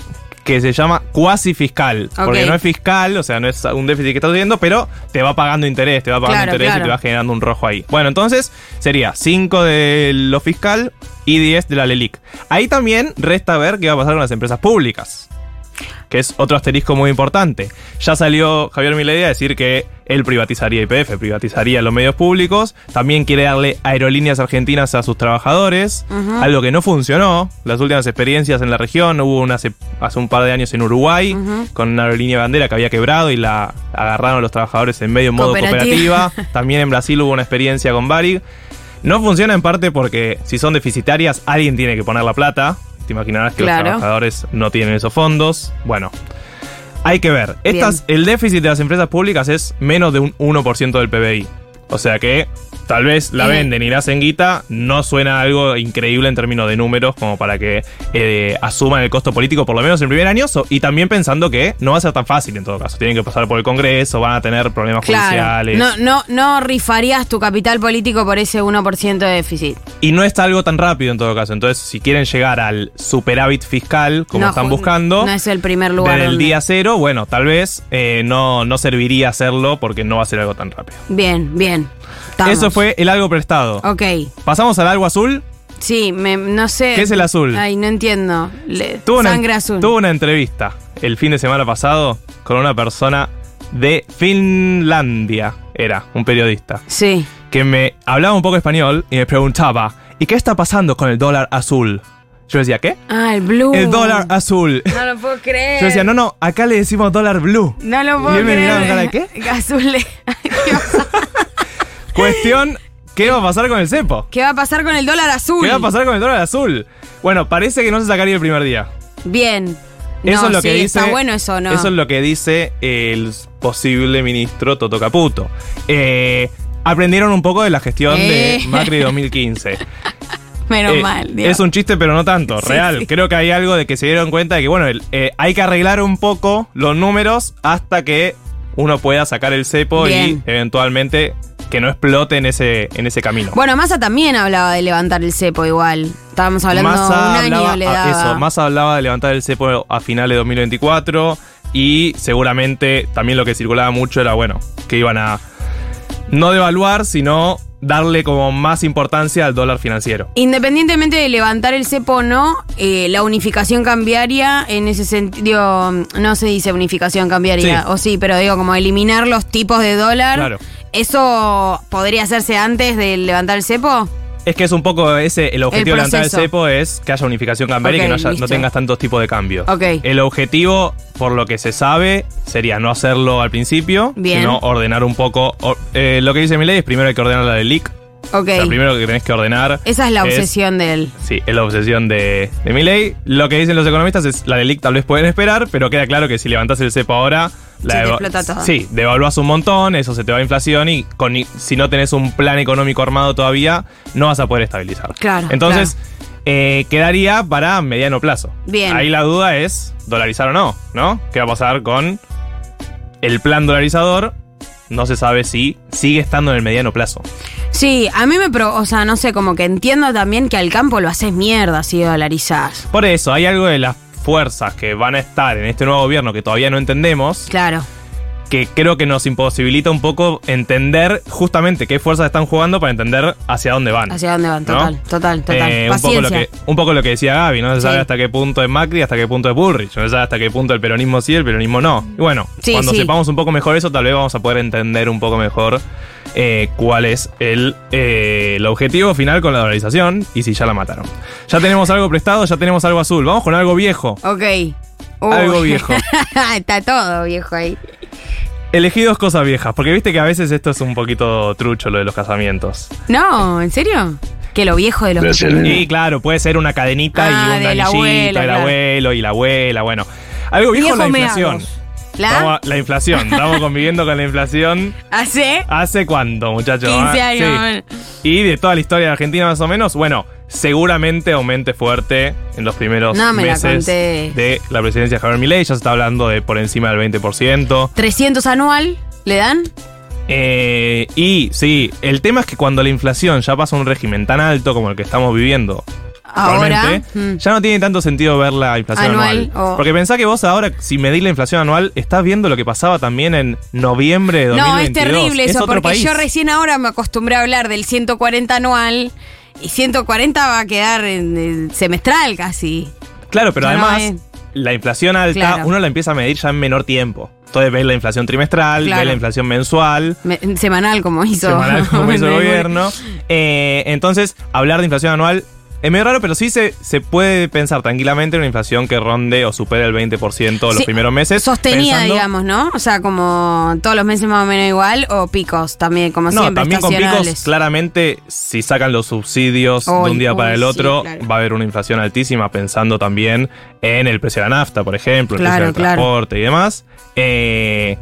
que se llama cuasi fiscal. Porque no es fiscal, o sea, no es un déficit que estás teniendo, pero te va pagando interés, te va pagando Claro, interés y te va generando un rojo ahí. Bueno, entonces sería 5 de lo fiscal y 10 de la LELIC. Ahí también resta ver qué va a pasar con las empresas públicas que es otro asterisco muy importante. Ya salió Javier Milei a decir que él privatizaría IPF, privatizaría los medios públicos, también quiere darle aerolíneas argentinas a sus trabajadores, algo que no funcionó. Las últimas experiencias en la región, hubo una hace, hace un par de años en Uruguay, con una aerolínea bandera que había quebrado y la agarraron los trabajadores en medio en modo Cooperativa. cooperativa. También en Brasil hubo una experiencia con Varig. No funciona en parte porque si son deficitarias, alguien tiene que poner la plata. Te imaginarás que Claro. los trabajadores no tienen esos fondos. Bueno, hay que ver. Estas, el déficit de las empresas públicas es menos de un 1% del PBI. O sea que tal vez la Eh. venden y la hacen guita, no suena algo increíble en términos de números como para que eh, asuman el costo político por lo menos en el primer año. y también pensando que no va a ser tan fácil en todo caso. Tienen que pasar por el Congreso, van a tener problemas Claro. judiciales. No, no, no rifarías tu capital político por ese 1% de déficit. Y no está algo tan rápido en todo caso. Entonces, si quieren llegar al superávit fiscal, como No, están buscando, No es el primer lugar. desde el día cero, bueno, tal vez eh, no, no serviría hacerlo porque no va a ser algo tan rápido. Bien, bien. Estamos. Eso fue el algo prestado. Ok. Pasamos al algo azul. Sí, me- no sé. ¿Qué es el azul? Ay, no entiendo. Le- Tuvo una, sangre azul. tuvo una entrevista el fin de semana pasado con una persona de Finlandia. Era un periodista. Sí. Que me hablaba un poco español y me preguntaba, ¿y qué está pasando con el dólar azul? Yo decía, ¿qué? Ah, el blue. El dólar azul. No lo puedo creer. Yo decía, no, no, acá le decimos dólar blue. No lo puedo Y él me creer. miraba cara de, ¿qué? Azul. Cuestión, ¿qué va a pasar con el cepo? ¿Qué va a pasar con el dólar azul? ¿Qué va a pasar con el dólar azul? Bueno, parece que no se sacaría el primer día. Bien. No, Eso es lo sí, que dice. Está bueno eso, ¿no? Eso es lo que dice el posible ministro Toto Caputo. Eh, aprendieron un poco de la gestión Eh. de Macri 2015. Menos Eh, mal. Dios. es un chiste, pero no tanto, real. sí. Creo que hay algo de que se dieron cuenta de que, bueno, eh, hay que arreglar un poco los números hasta que uno pueda sacar el cepo Bien. y eventualmente que no explote en ese, en ese camino. Bueno, Massa también hablaba de levantar el cepo igual. Estábamos hablando Massa un año hablaba- le a- daba. Eso, Massa hablaba de levantar el cepo a finales de 2024 y seguramente también lo que circulaba mucho era, bueno, que iban a no devaluar, sino darle como más importancia al dólar financiero. Independientemente de levantar el cepo o no, eh, la unificación cambiaria en ese sentido, no se dice unificación cambiaria, Sí. o sí, pero digo como eliminar los tipos de dólar. Claro. ¿Eso podría hacerse antes de levantar el cepo? Es que es un poco ese, el objetivo de levantar el cepo es que haya unificación cambiaria y que no, haya- no tengas tantos tipos de cambio. Ok. El objetivo, por lo que se sabe, sería no hacerlo al principio, Bien. sino ordenar un poco. or- eh, lo que dice mi ley es primero hay que ordenar la de LIC. Ok. O sea, primero que tenés que ordenar. Esa es la obsesión de él. Sí, es la obsesión de, de mi ley. Lo que dicen los economistas es la de LIC tal vez pueden esperar, pero queda claro que si levantás el cepo ahora. La explota todo. Sí, devaluás un montón, eso se te va a inflación y con, si no tenés un plan económico armado todavía, no vas a poder estabilizar. Claro, Entonces, eh, quedaría para mediano plazo. Bien. Ahí la duda es dolarizar o no, ¿no? ¿Qué va a pasar con el plan dolarizador? No se sabe si sigue estando en el mediano plazo. Sí, a mí me pro, o sea, no sé, como que entiendo también que al campo lo haces mierda si dolarizás. Por eso, hay algo de las fuerzas que van a estar en este nuevo gobierno que todavía no entendemos, Claro. que creo que nos imposibilita un poco entender justamente qué fuerzas están jugando para entender hacia dónde van. ¿Hacia dónde van? ¿no? Total, total, total. Eh, un, poco lo que, un poco lo que decía Gaby, no se sabe Sí. hasta qué punto es Macri, hasta qué punto es Bullrich, no se sabe hasta qué punto el peronismo sí, el peronismo no. Y bueno, Sí, cuando sí. sepamos un poco mejor eso, tal vez vamos a poder entender un poco mejor eh, cuál es el, eh, el objetivo final con la dolarización y si ya la mataron. Ya tenemos algo prestado, ya tenemos algo azul, vamos con algo viejo. Ok. Algo viejo. Está todo viejo ahí. Elegí dos cosas viejas, porque viste que a veces esto es un poquito trucho lo de los casamientos. No, ¿en serio? Que lo viejo de los Y claro, puede ser una cadenita Ah, y un del anillito, abuelo, el claro. abuelo y la abuela, bueno. Algo viejo Viejo la inflación. ¿La? Inflación, estamos conviviendo con la inflación. ¿Hace? ¿Hace cuánto, muchachos? 15 Ah, años. sí. Y de toda la historia de Argentina más o menos, bueno, seguramente aumente fuerte en los primeros No me meses de la presidencia de Javier Milei. Ya se está hablando de por encima del 20%. 300 anual, ¿le dan? Eh, y sí, el tema es que cuando la inflación ya pasa a un régimen tan alto como el que estamos viviendo Ahora, mm. ya no tiene tanto sentido ver la inflación Anual, Porque pensá que vos ahora, si medís la inflación anual, estás viendo lo que pasaba también en noviembre de 2022. No, es terrible Es eso, otro porque país. yo recién ahora me acostumbré a hablar del 140 anual y 140 va a quedar en el semestral casi. Claro, pero Ya además, la inflación alta, Claro. uno la empieza a medir ya en menor tiempo. Entonces ves la inflación trimestral, Claro. ves la inflación mensual, Me- semanal como hizo. semanal como hizo el gobierno. Eh, entonces, hablar de inflación anual es medio raro, pero sí se, se puede pensar tranquilamente en una inflación que ronde o supere el 20% los Sí, primeros meses. Sostenida, pensando- digamos, ¿no? O sea, como todos los meses más o menos igual, o picos también, como No, siempre, también con picos, claramente, si sacan los subsidios de un día para el sí, otro, claro. va a haber una inflación altísima, pensando también en el precio de la nafta, por ejemplo, el Claro, precio del claro. transporte y demás. Eh,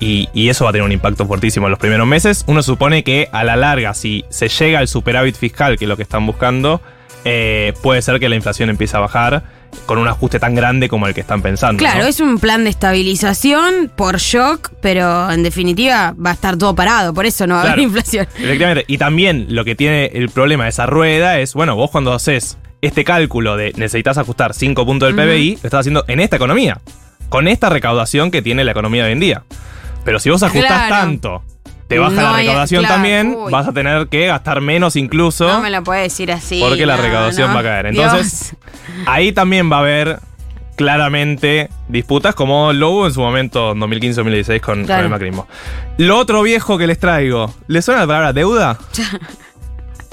y, y eso va a tener un impacto fuertísimo en los primeros meses. Uno supone que a la larga, si se llega al superávit fiscal, que es lo que están buscando, eh, puede ser que la inflación empiece a bajar con un ajuste tan grande como el que están pensando. Claro, ¿no? es un plan de estabilización por shock, pero en definitiva va a estar todo parado, por eso no va a haber inflación. Efectivamente. Y también lo que tiene el problema de esa rueda es, bueno, vos cuando haces este cálculo de necesitas ajustar 5 puntos del. PBI, lo estás haciendo en esta economía, con esta recaudación que tiene la economía de hoy en día. Pero si vos ajustás Claro. tanto, te baja No la hay- recaudación claro, también, uy. vas a tener que gastar menos incluso, No me lo puede decir así. porque la recaudación no. va a caer. Entonces, ahí también va a haber claramente disputas como lo hubo en su momento en 2015-2016 con, con el macrismo. Lo otro viejo que les traigo, ¿les suena la palabra deuda?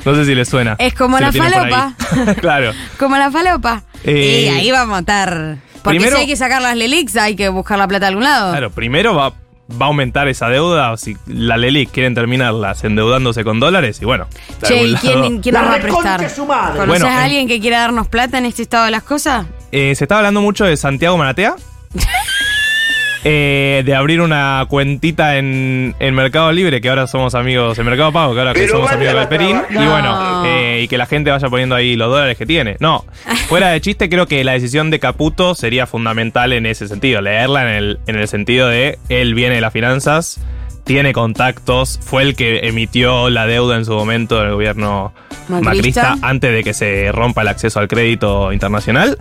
No sé si les suena. Es como Si la falopa. claro. Como la falopa. Eh, y ahí vamos a estar. Porque primero- si hay que sacar las Lelix, hay que buscar la plata de algún lado. Claro, primero va, va a aumentar esa deuda. o Si la Lelic quieren terminarlas endeudándose con dólares, y bueno. Che, ¿y quién, quién nos va a prestar? ¿Conoces Bueno, a en- alguien que quiera darnos plata en este estado de las cosas? Eh, se estaba hablando mucho de Santiago Maratea. Eh, de abrir una cuentita en, en Mercado Libre, que ahora somos amigos, en Mercado Pago, que ahora que somos amigos de la Perín. trabajar. Y No. bueno, eh, y que la gente vaya poniendo ahí los dólares que tiene. No, fuera de chiste, creo que la decisión de Caputo sería fundamental en ese sentido. Leerla en el, en el sentido de él viene de las finanzas, tiene contactos, fue el que emitió la deuda en su momento del gobierno Macrista. macrista antes de que se rompa el acceso al crédito internacional.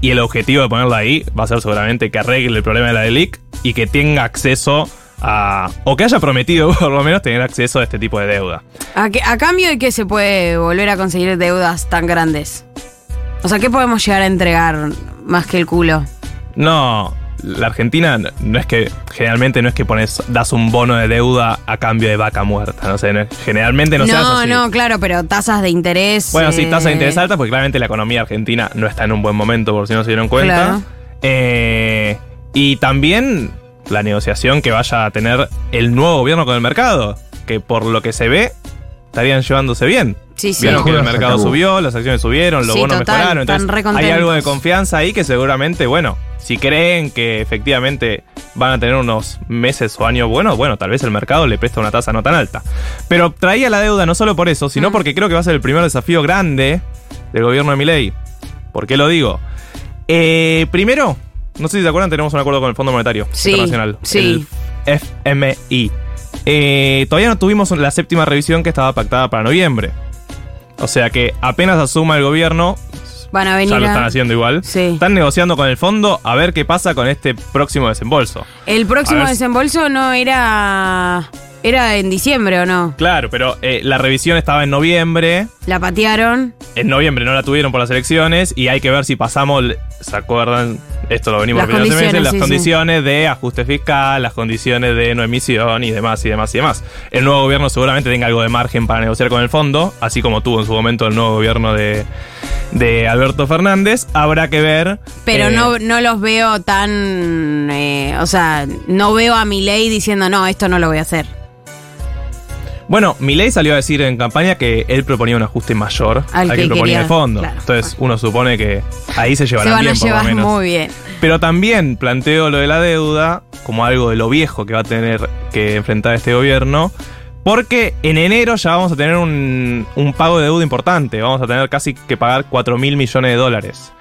Y el objetivo de ponerla ahí va a ser seguramente que arregle el problema de la DELIC y que tenga acceso a- o que haya prometido por lo menos tener acceso a este tipo de deuda. ¿A, a cambio de qué se puede volver a conseguir deudas tan grandes? O sea, ¿qué podemos llegar a entregar más que el culo? No, la Argentina no- no es que, generalmente no es que pones, das un bono de deuda a cambio de vaca muerta, no sé, no generalmente no, se hace no, así. no, claro, pero tasas de interés. Bueno, sí, tasa de eh, interés alta, porque claramente la economía argentina no está en un buen momento, por si no se dieron cuenta. Claro. Eh, y también la negociación que vaya a tener el nuevo gobierno con el mercado, que por lo que se ve, estarían llevándose bien. Sí, sí. Vieron que el mercado subió, las acciones subieron, los Sí, bonos total, mejoraron. Entonces, hay algo de confianza ahí que seguramente, bueno, si creen que efectivamente van a tener unos meses o años buenos, bueno, tal vez el mercado le presta una tasa no tan alta. Pero traía la deuda no solo por eso, Mm. sino porque creo que va a ser el primer desafío grande del gobierno de Milei. ¿Por qué lo digo? Eh, primero, no sé si se acuerdan, tenemos un acuerdo con el Fondo Monetario Sí, Internacional. sí. El FMI. Eh, todavía no tuvimos la séptima revisión que estaba pactada para noviembre. O sea que apenas asuma el gobierno, Van a venir. ya lo están haciendo igual. Sí. Están negociando con el fondo a ver qué pasa con este próximo desembolso. El próximo desembolso no era. Era en diciembre o no. Claro, pero eh, la revisión estaba en noviembre. La patearon. En noviembre no la tuvieron por las elecciones y hay que ver si pasamos, ¿se acuerdan? Esto lo venimos Las repitiendo hace meses, las sí, sí. condiciones de ajuste fiscal, las condiciones de no emisión y demás y demás y demás. El nuevo gobierno seguramente tenga algo de margen para negociar con el fondo, así como tuvo en su momento el nuevo gobierno de, de Alberto Fernández. Habrá que ver. Pero eh, no, no los veo tan. eh, o sea, no veo a mi ley diciendo, no, esto no lo voy a hacer. Bueno, Milei salió a decir en campaña que él proponía un ajuste mayor Al al, que que, proponía quería, el fondo. claro. Entonces uno supone que ahí se Se llevarán van a bien por lo llevar menos. muy bien. Pero también planteo lo de la deuda como algo de lo viejo que va a tener que enfrentar este gobierno. Porque en enero ya vamos a tener un, un pago de deuda importante. Vamos a tener casi que pagar 4 mil millones de dólares.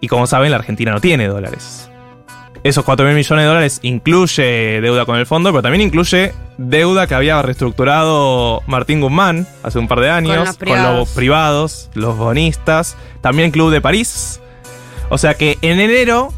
Y como saben, la Argentina no tiene dólares. Esos 4 mil millones de dólares incluye deuda con el fondo, pero también incluye deuda que había reestructurado Martín Guzmán hace un par de años los con los privados, los bonistas, también Club de París. O sea que en enero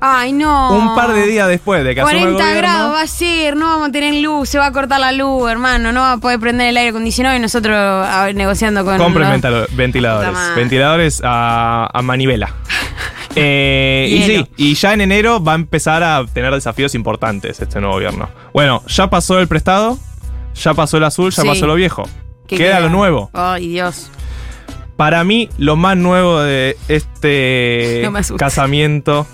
Ay, no. un par de días después de que asume el 40 gobierno. grados va a ser, no vamos a tener luz, se va a cortar la luz, hermano, no va a poder prender el aire acondicionado y nosotros negociando con. Compren los- ventiladores. Ventiladores a, a manivela. Eh, y sí, y ya en enero va a empezar a tener desafíos importantes este nuevo gobierno. Bueno, ya pasó el prestado, ya pasó el azul, ya Sí. pasó lo viejo. ¿Qué Queda lo nuevo. Ay, Dios. Para mí, lo más nuevo de este No casamiento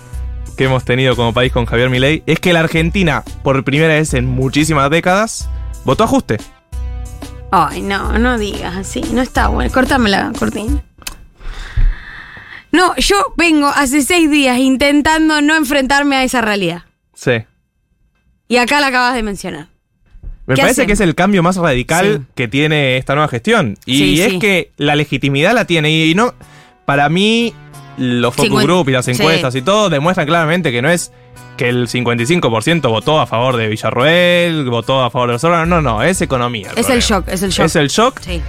que hemos tenido como país con Javier Milei es que la Argentina, por primera vez en muchísimas décadas, votó ajuste. Ay, no, no digas así, no está bueno. Córtame la cortina. No, yo vengo hace seis días intentando no enfrentarme a esa realidad. Sí. Y acá la acabas de mencionar. Me ¿Qué parece que es el cambio más radical Sí. que tiene esta nueva gestión. Y Sí, es sí. que la legitimidad la tiene. Y no. Para mí, los focus group y las encuestas y todo demuestran claramente que no es que el 55% votó a favor de Villarroel, votó a favor de los órganos. No, no, es economía. Es problema. el shock, es el shock. Es el shock. Sí.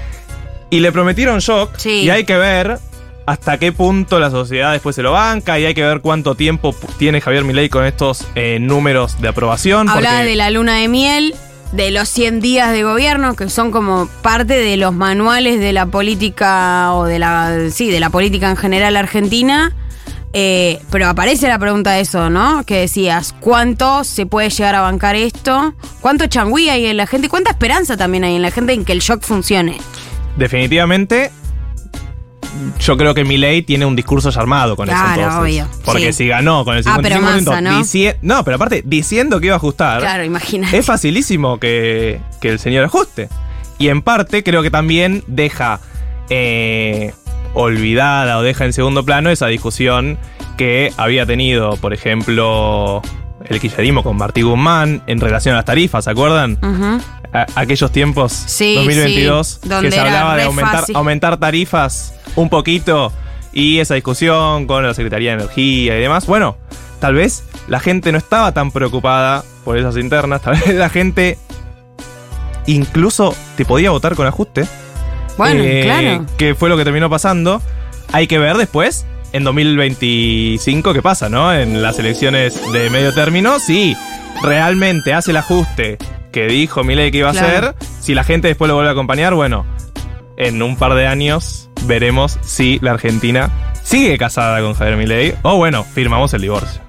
Y le prometieron shock. Sí. Y hay que ver hasta qué punto la sociedad después se lo banca. Y hay que ver cuánto tiempo tiene Javier Milei con estos eh, números de aprobación. Hablaba porque- de la luna de miel, de los 100 días de gobierno, que son como parte de los manuales de la política o de la, sí, de la política en general argentina. Eh, pero aparece la pregunta de eso, ¿no? Que decías, ¿cuánto se puede llegar a bancar esto? ¿Cuánto changüí hay en la gente? ¿Cuánta esperanza también hay en la gente en que el shock funcione? definitivamente yo creo que Milei tiene un discurso armado con Claro, eso entonces. obvio, Porque sí. si ganó con el 55%, Ah, pero Massa, ¿no? no, pero aparte diciendo que iba a ajustar, Claro, imagínate. es facilísimo que, que el señor ajuste. Y en parte creo que también deja eh, olvidada o deja en segundo plano esa discusión que había tenido, por ejemplo, el kirchnerismo con Martí Guzmán en relación a las tarifas, ¿se acuerdan? A- aquellos tiempos Sí, 2022 sí, donde que se hablaba de re aumentar, fácil. aumentar tarifas un poquito y esa discusión con la Secretaría de Energía y demás. Bueno, tal vez la gente no estaba tan preocupada por esas internas, tal vez la gente incluso te podía votar con ajuste. Bueno, Eh, claro. Que fue lo que terminó pasando. Hay que ver después, en 2025, qué pasa, ¿no? En las elecciones de medio término, sí. realmente hace el ajuste que dijo Milei que iba a Claro. hacer, si la gente después lo vuelve a acompañar, bueno, en un par de años veremos si la Argentina sigue casada con Javier Milei o bueno, firmamos el divorcio.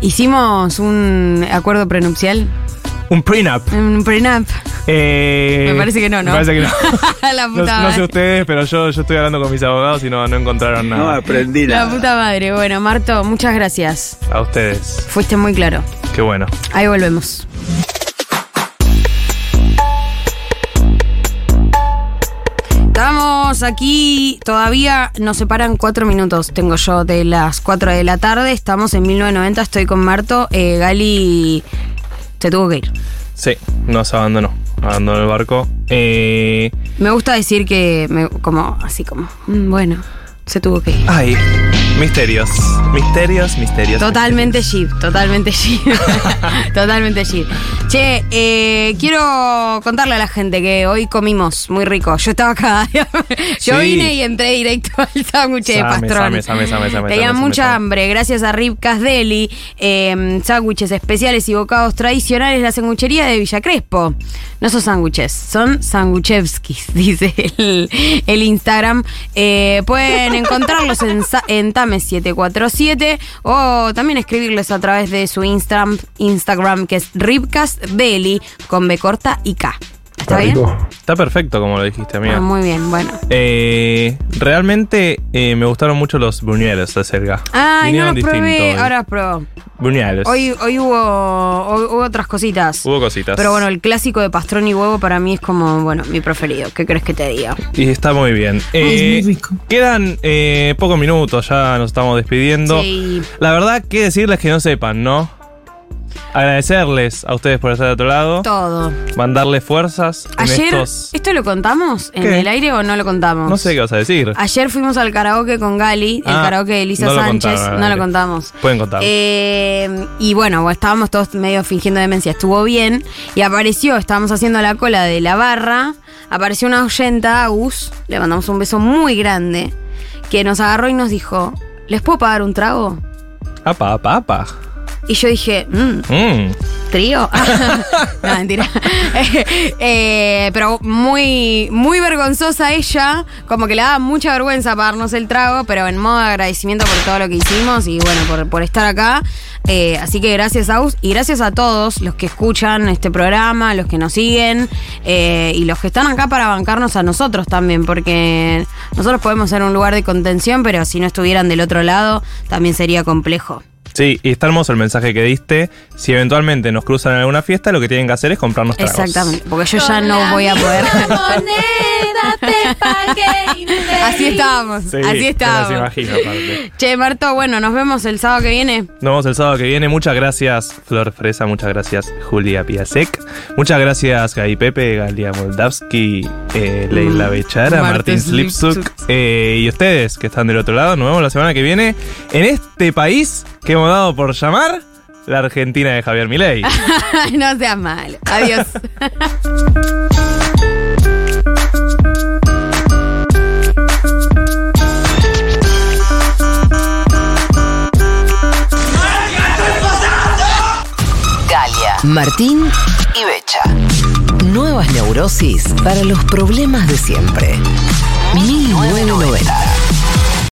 Hicimos un acuerdo prenupcial. Un prenup. Un prenup. Eh, Me parece que no, ¿no? Me parece que no. la No, puta no sé madre. ustedes, pero yo, yo estoy hablando con mis abogados y no, no encontraron nada. aprendí La puta madre. Bueno, Marto, muchas gracias. A ustedes. Fuiste muy claro. Qué bueno. Ahí volvemos. Estamos aquí, todavía nos separan cuatro minutos, tengo yo de las cuatro de la tarde, estamos en 1990, estoy con Marto, eh, Gali se tuvo que ir. Sí, nos abandonó. Abandonó el barco. Eh, Me gusta decir que, me- como, así como, mm, bueno, se tuvo que ir. ay, misterios. Misterios, misterios. Totalmente jeep, totalmente jeep. totalmente jeep. Che, eh, quiero contarle a la gente que hoy comimos muy rico. Yo estaba acá. Yo Sí. vine y entré directo al sándwich de Same, pastrón. same, same, same, same, Tenía same, mucha same. hambre. Gracias a Ripcas Deli, eh, sándwiches especiales y bocados tradicionales, la sanguchería de Villa Crespo. No son sándwiches, son sanguchevskis, dice el, Instagram. Eh, pueden encontrarlos en, en Tame747 o también escribirles a través de su Instagram, Instagram que es Ripcast Deli con B corta y K. ¿Está bien? Está perfecto como lo dijiste, amiga. Ah, muy bien, bueno. Eh, realmente eh, me gustaron mucho los buñuelos de cerca. Ay, no Vinieron los probé, distintos. ahora los pruebo. Buñuelos. Hoy, hoy hubo, hoy hubo otras cositas. Hubo cositas. Pero bueno, el clásico de pastrón y huevo para mí es como, bueno, mi preferido. ¿Qué crees que te diga? Y está muy bien. Eh, Quedan eh, pocos minutos, ya nos estamos despidiendo. Sí. La verdad, que decirles que no sepan, ¿no? Agradecerles a ustedes por estar de otro lado. Todo. Mandarles fuerzas en Ayer, estos. ¿esto lo contamos en ¿Qué? el aire o no lo contamos? No sé qué vas a decir. Ayer fuimos al karaoke con Gali, el Ah, karaoke de Elisa no Sánchez. contaron No lo contamos. Pueden contar. Eh, y bueno, estábamos todos medio fingiendo demencia. Estuvo bien. Y apareció, estábamos haciendo la cola de la barra. Apareció una oyenta, Agus. Le mandamos un beso muy grande. Que nos agarró y nos dijo: ¿Les puedo pagar un trago? Apa, apa, apa. Y yo dije: "Mm, Mm. ¿Trío? no, mentira. Eh, pero muy, muy vergonzosa ella, como que le daba mucha vergüenza pagarnos el trago, pero en modo de agradecimiento por todo lo que hicimos y bueno, por, por estar acá. Eh, así que gracias a Aus y gracias a todos los que escuchan este programa, los que nos siguen eh, y los que están acá para bancarnos a nosotros también, porque nosotros podemos ser un lugar de contención, pero si no estuvieran del otro lado, también sería complejo. Sí, y está hermoso el mensaje que diste. Si eventualmente nos cruzan en alguna fiesta, lo que tienen que hacer es comprarnos tragos. Exactamente, porque yo ya no voy a poder. Así estábamos, Sí, así me estábamos. imagino, aparte. Che, Marto, bueno, nos vemos el sábado que viene. Nos vemos el sábado que viene. Muchas gracias, Flor Fresa. Muchas gracias, Julia Piasek. Muchas gracias, Gaby Pepe, Galia Moldavsky, eh, Leila Mm, Bechara, Martín. Slipsuk. eh, y ustedes que están del otro lado. Nos vemos la semana que viene en este país que hemos dado por llamar la Argentina de Javier Milei. no seas malo. Adiós. Galia, Martín y Becha. Nuevas neurosis para los problemas de siempre. 1990.